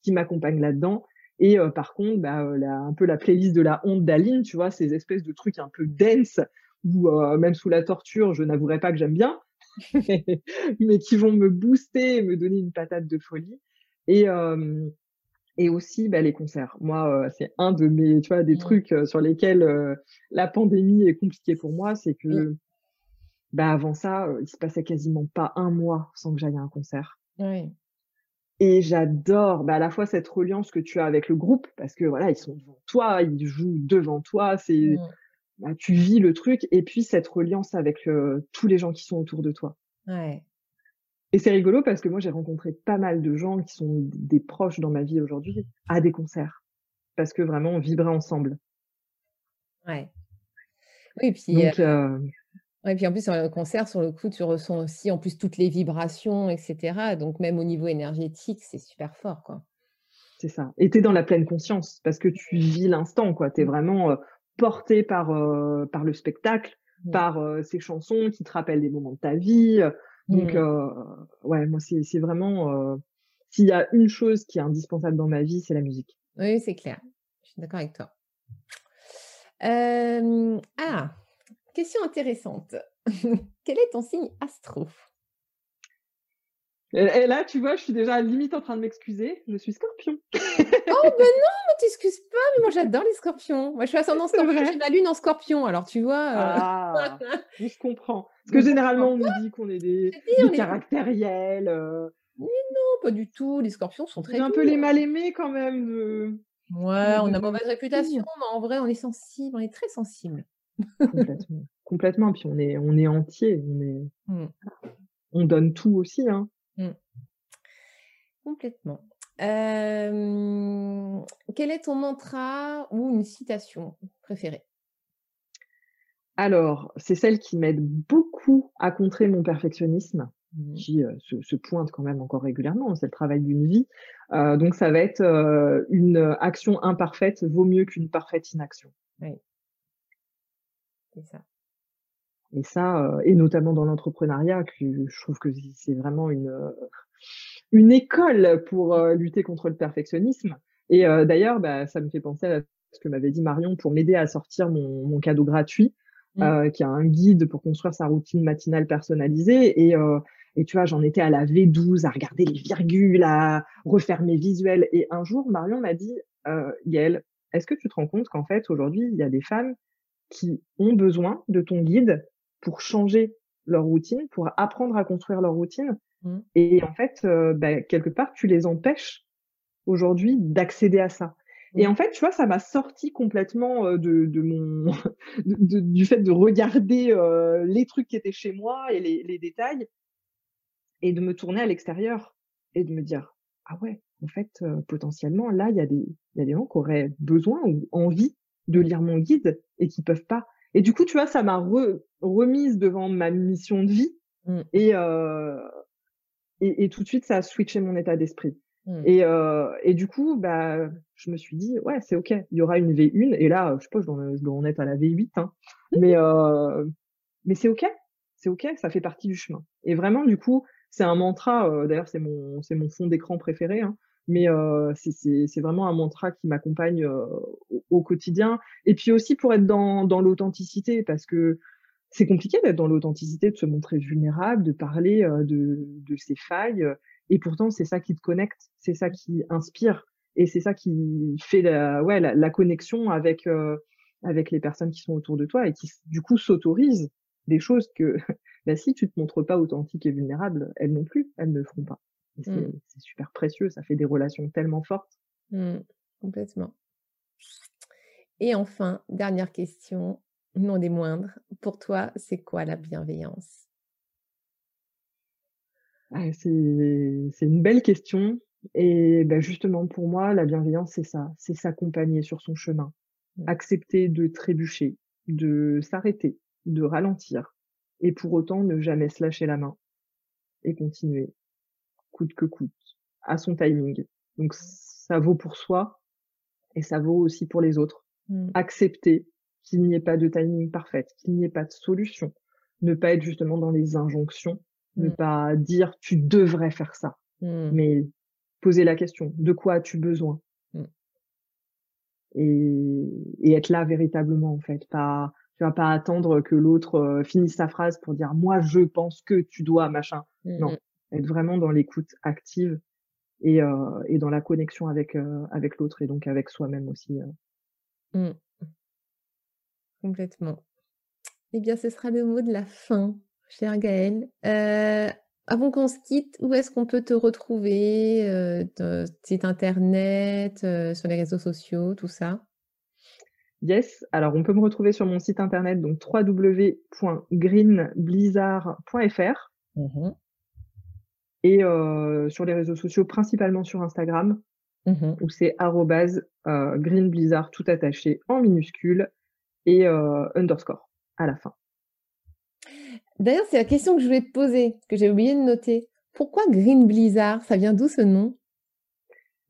qui m'accompagne là-dedans. Et par contre, bah, un peu la playlist de la honte d'Aline, tu vois, ces espèces de trucs un peu dense, ou même sous la torture, je n'avouerai pas que j'aime bien. [laughs] mais qui vont me booster et me donner une patate de folie. Et, euh, et aussi bah, les concerts. Moi, euh, c'est un de mes, tu vois, des mmh. trucs euh, sur lesquels euh, la pandémie est compliquée pour moi, c'est que bah, avant ça, il se passait quasiment pas un mois sans que j'aille à un concert. Oui. Et j'adore bah, à la fois cette reliance que tu as avec le groupe, parce que voilà, ils sont devant toi, ils jouent devant toi, c'est mmh. Bah, tu vis le truc et puis cette reliance avec tous les gens qui sont autour de toi. Ouais. Et c'est rigolo parce que moi j'ai rencontré pas mal de gens qui sont des proches dans ma vie aujourd'hui à des concerts parce que vraiment on vibrait ensemble. Ouais. Oui, puis. Euh, ouais, puis en plus, sur le concert, sur le coup, tu ressens aussi en plus toutes les vibrations, etc. Donc, même au niveau énergétique, c'est super fort, quoi. C'est ça. Et tu es dans la pleine conscience parce que tu vis l'instant, quoi. Tu es vraiment porté par, euh, par le spectacle, mmh. par euh, ces chansons qui te rappellent des moments de ta vie. Donc, mmh. euh, ouais, moi, c'est vraiment. S'il y a une chose qui est indispensable dans ma vie, c'est la musique. Oui, c'est clair. Je suis d'accord avec toi. ah, question intéressante. [laughs] Quel est ton signe astro? Et, là, tu vois, je suis déjà limite en train de m'excuser. Je suis scorpion. oh, [laughs] ben non, mais t'excuses pas. Mais moi, j'adore les scorpions. Moi, je suis ascendant scorpion. J'ai la lune en scorpion. Alors, tu vois. Euh... Ah, je comprends. Parce que [laughs] généralement, on nous dit qu'on est des, caractériels. Euh. Mais non, pas du tout. Les scorpions sont très. un peu les mal aimés quand même. De... Ouais, on a mauvaise réputation, mais en vrai, on est sensible. On est très sensible. Complètement. Complètement. Puis on est, on est entier. On, est... [laughs] Mmh. on donne tout aussi. Hein. Mmh. Complètement. quel est ton mantra ou une citation préférée? Alors, c'est celle qui m'aide beaucoup à contrer mon perfectionnisme, mmh. qui se, pointe quand même encore régulièrement. C'est le travail d'une vie. donc, ça va être une action imparfaite vaut mieux qu'une parfaite inaction. Oui. C'est ça. Et ça, et notamment dans l'entrepreneuriat, je trouve que c'est vraiment une une école pour lutter contre le perfectionnisme. Et d'ailleurs, bah, ça me fait penser à ce que m'avait dit Marion pour m'aider à sortir mon, mon cadeau gratuit. mmh. qui a un guide pour construire sa routine matinale personnalisée. Et, et tu vois, j'en étais à la V12, à regarder les virgules, à refaire mes visuels. Et un jour, Marion m'a dit, euh, Yael, est-ce que tu te rends compte qu'en fait, aujourd'hui, il y a des femmes qui ont besoin de ton guide pour changer leur routine, pour apprendre à construire leur routine. Mmh. Et en fait, euh, bah, quelque part, tu les empêches aujourd'hui d'accéder à ça. Et mmh. en fait, tu vois, ça m'a sorti complètement euh, [laughs] de, du fait de regarder euh, les trucs qui étaient chez moi et les, les détails et de me tourner à l'extérieur et de me dire ah ouais, en fait, euh, potentiellement là, il y a des il y a des gens qui auraient besoin ou envie de lire mon guide et qui peuvent pas. Et du coup, tu vois, ça m'a remise devant ma mission de vie et, euh, et, et tout de suite, ça a switché mon état d'esprit. Mmh. Et, euh, et du coup, bah, je me suis dit, ouais, c'est ok, il y aura une V1 et là, je sais pas, je dois, je dois en être à la V8, hein, mmh. mais euh, mais c'est ok, c'est ok, ça fait partie du chemin. Et vraiment, du coup, c'est un mantra. Euh, d'ailleurs, c'est mon c'est mon fond d'écran préféré. Hein, mais euh, c'est vraiment un mantra qui m'accompagne euh, au, quotidien. Et puis aussi pour être dans, dans l'authenticité, parce que c'est compliqué d'être dans l'authenticité, de se montrer vulnérable, de parler euh, de, de ses failles. Et pourtant, c'est ça qui te connecte, c'est ça qui inspire, et c'est ça qui fait la, ouais, la, la connexion avec avec les personnes qui sont autour de toi et qui du coup s'autorisent des choses que [laughs] bah, si tu te montres pas authentique et vulnérable, elles non plus, elles ne le feront pas. Mmh. C'est super précieux, ça fait des relations tellement fortes. Mmh, complètement. Et enfin, dernière question, non des moindres, pour toi, c'est quoi la bienveillance? Ah, C'est une belle question. Et ben justement, pour moi, la bienveillance, c'est ça, c'est s'accompagner sur son chemin, mmh. accepter de trébucher, de s'arrêter, de ralentir, et pour autant ne jamais se lâcher la main et continuer coûte que coûte, à son timing. Donc ça vaut pour soi et ça vaut aussi pour les autres. Mmh. Accepter qu'il n'y ait pas de timing parfait, qu'il n'y ait pas de solution, ne pas être justement dans les injonctions, ne mmh. pas dire tu devrais faire ça, mmh. mais poser la question de quoi as-tu besoin? Et, et, être là véritablement en fait, pas tu vas pas attendre que l'autre euh, finisse sa phrase pour dire moi je pense que tu dois machin. Non, être vraiment dans l'écoute active et, euh, et dans la connexion avec euh, avec l'autre et donc avec soi-même aussi. Euh. Mmh. Complètement. Eh bien, ce sera le mot de la fin, cher Gaëlle. Euh, avant qu'on se quitte, où est-ce qu'on peut te retrouver euh, Site internet, sur les réseaux sociaux, tout ça? Yes, alors on peut me retrouver sur mon site internet, donc www.greenblizzard.fr. Mmh et euh, sur les réseaux sociaux, principalement sur Instagram, mmh où c'est euh, Green Blizzard tout attaché en minuscule et euh, underscore à la fin. D'ailleurs, c'est la question que je voulais te poser, que j'ai oublié de noter. Pourquoi Green Blizzard Ça vient d'où ce nom?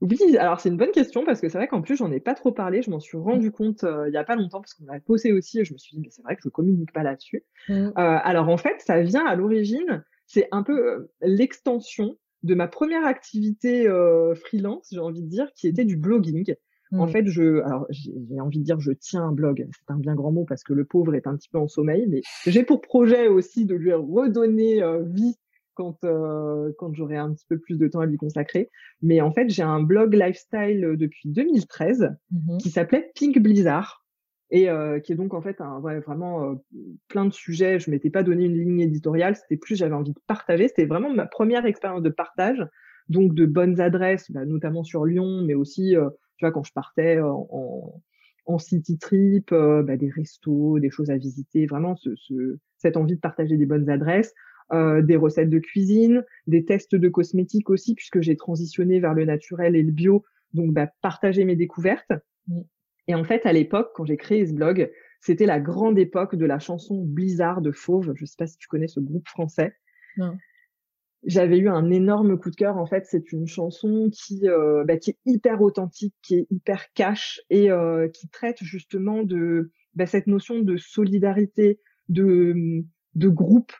Oui, alors c'est une bonne question parce que c'est vrai qu'en plus j'en ai pas trop parlé, je m'en suis rendu mmh. compte il y a pas longtemps parce qu'on m'a posé aussi et je me suis dit mais c'est vrai que je communique pas là-dessus. Mmh. alors en fait ça vient à l'origine c'est un peu euh, l'extension de ma première activité euh, freelance, j'ai envie de dire, qui était du blogging. En mmh. fait, je, alors j'ai envie de dire, je tiens un blog. C'est un bien grand mot parce que le pauvre est un petit peu en sommeil, mais j'ai pour projet aussi de lui redonner euh, vie quand quand j'aurai un petit peu plus de temps à lui consacrer. Mais en fait, j'ai un blog lifestyle depuis 2013 mmh qui s'appelait Pink Blizzard et euh, qui est donc en fait un, ouais, vraiment euh, plein de sujets. Je m'étais pas donné une ligne éditoriale, c'était plus j'avais envie de partager. C'était vraiment ma première expérience de partage, donc de bonnes adresses, bah, notamment sur Lyon, mais aussi euh, tu vois quand je partais en, en city trip, bah, des restos, des choses à visiter, vraiment ce, ce, cette envie de partager des bonnes adresses. des recettes de cuisine, des tests de cosmétiques aussi, puisque j'ai transitionné vers le naturel et le bio. Donc, bah, partager mes découvertes. Et en fait, à l'époque, quand j'ai créé ce blog, c'était la grande époque de la chanson Blizzard de Fauve. Je sais pas si tu connais ce groupe français. Non. J'avais eu un énorme coup de cœur. En fait, c'est une chanson qui, euh, bah, qui est hyper authentique, qui est hyper cash et euh, qui traite justement de bah, cette notion de solidarité, de, de groupe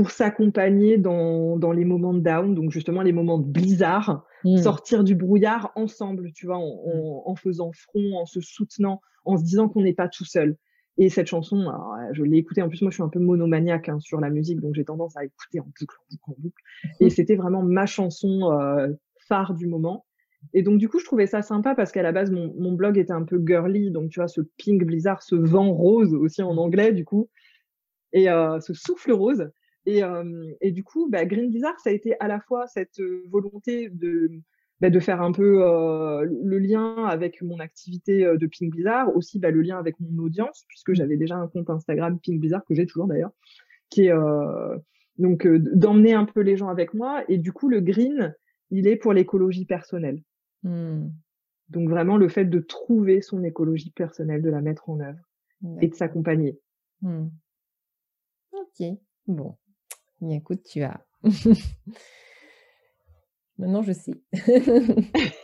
pour s'accompagner dans, dans les moments de down, donc justement les moments de blizzard, mmh. sortir du brouillard ensemble, tu vois, en, en, faisant front, en se soutenant, en se disant qu'on n'est pas tout seul. Et cette chanson, je l'ai écoutée. En plus, moi, je suis un peu monomaniaque hein, sur la musique, donc j'ai tendance à écouter en boucle, en boucle, en boucle. Et mmh. c'était vraiment ma chanson euh, phare du moment. Et donc, du coup, je trouvais ça sympa parce qu'à la base, mon, mon, blog était un peu girly. Donc, tu vois, ce pink blizzard, ce vent rose aussi en anglais, du coup. Et euh, ce souffle rose. Et, euh, et du coup, bah, Green Blizzard, ça a été à la fois cette euh, volonté de, bah, de faire un peu euh, le lien avec mon activité de Pink Blizzard, aussi bah, le lien avec mon audience, puisque j'avais déjà un compte Instagram Pink Blizzard, que j'ai toujours d'ailleurs, qui est donc d'emmener un peu les gens avec moi. Et du coup, le green, il est pour l'écologie personnelle. Mmh. Donc vraiment le fait de trouver son écologie personnelle, de la mettre en œuvre et de s'accompagner. Mmh. Ok, bon. Écoute, tu as. [laughs] Maintenant, je sais. [laughs]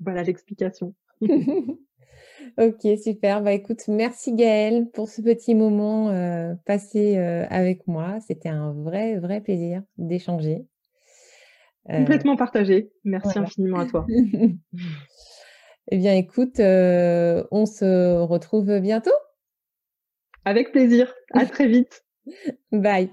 voilà l'explication. [laughs] ok, super. Bah écoute, merci Gaëlle pour ce petit moment euh, passé euh, avec moi. C'était un vrai, vrai plaisir d'échanger. Euh, Complètement partagé. Merci infiniment à toi. eh bien, écoute, on se retrouve bientôt. Avec plaisir. À très vite. Bye.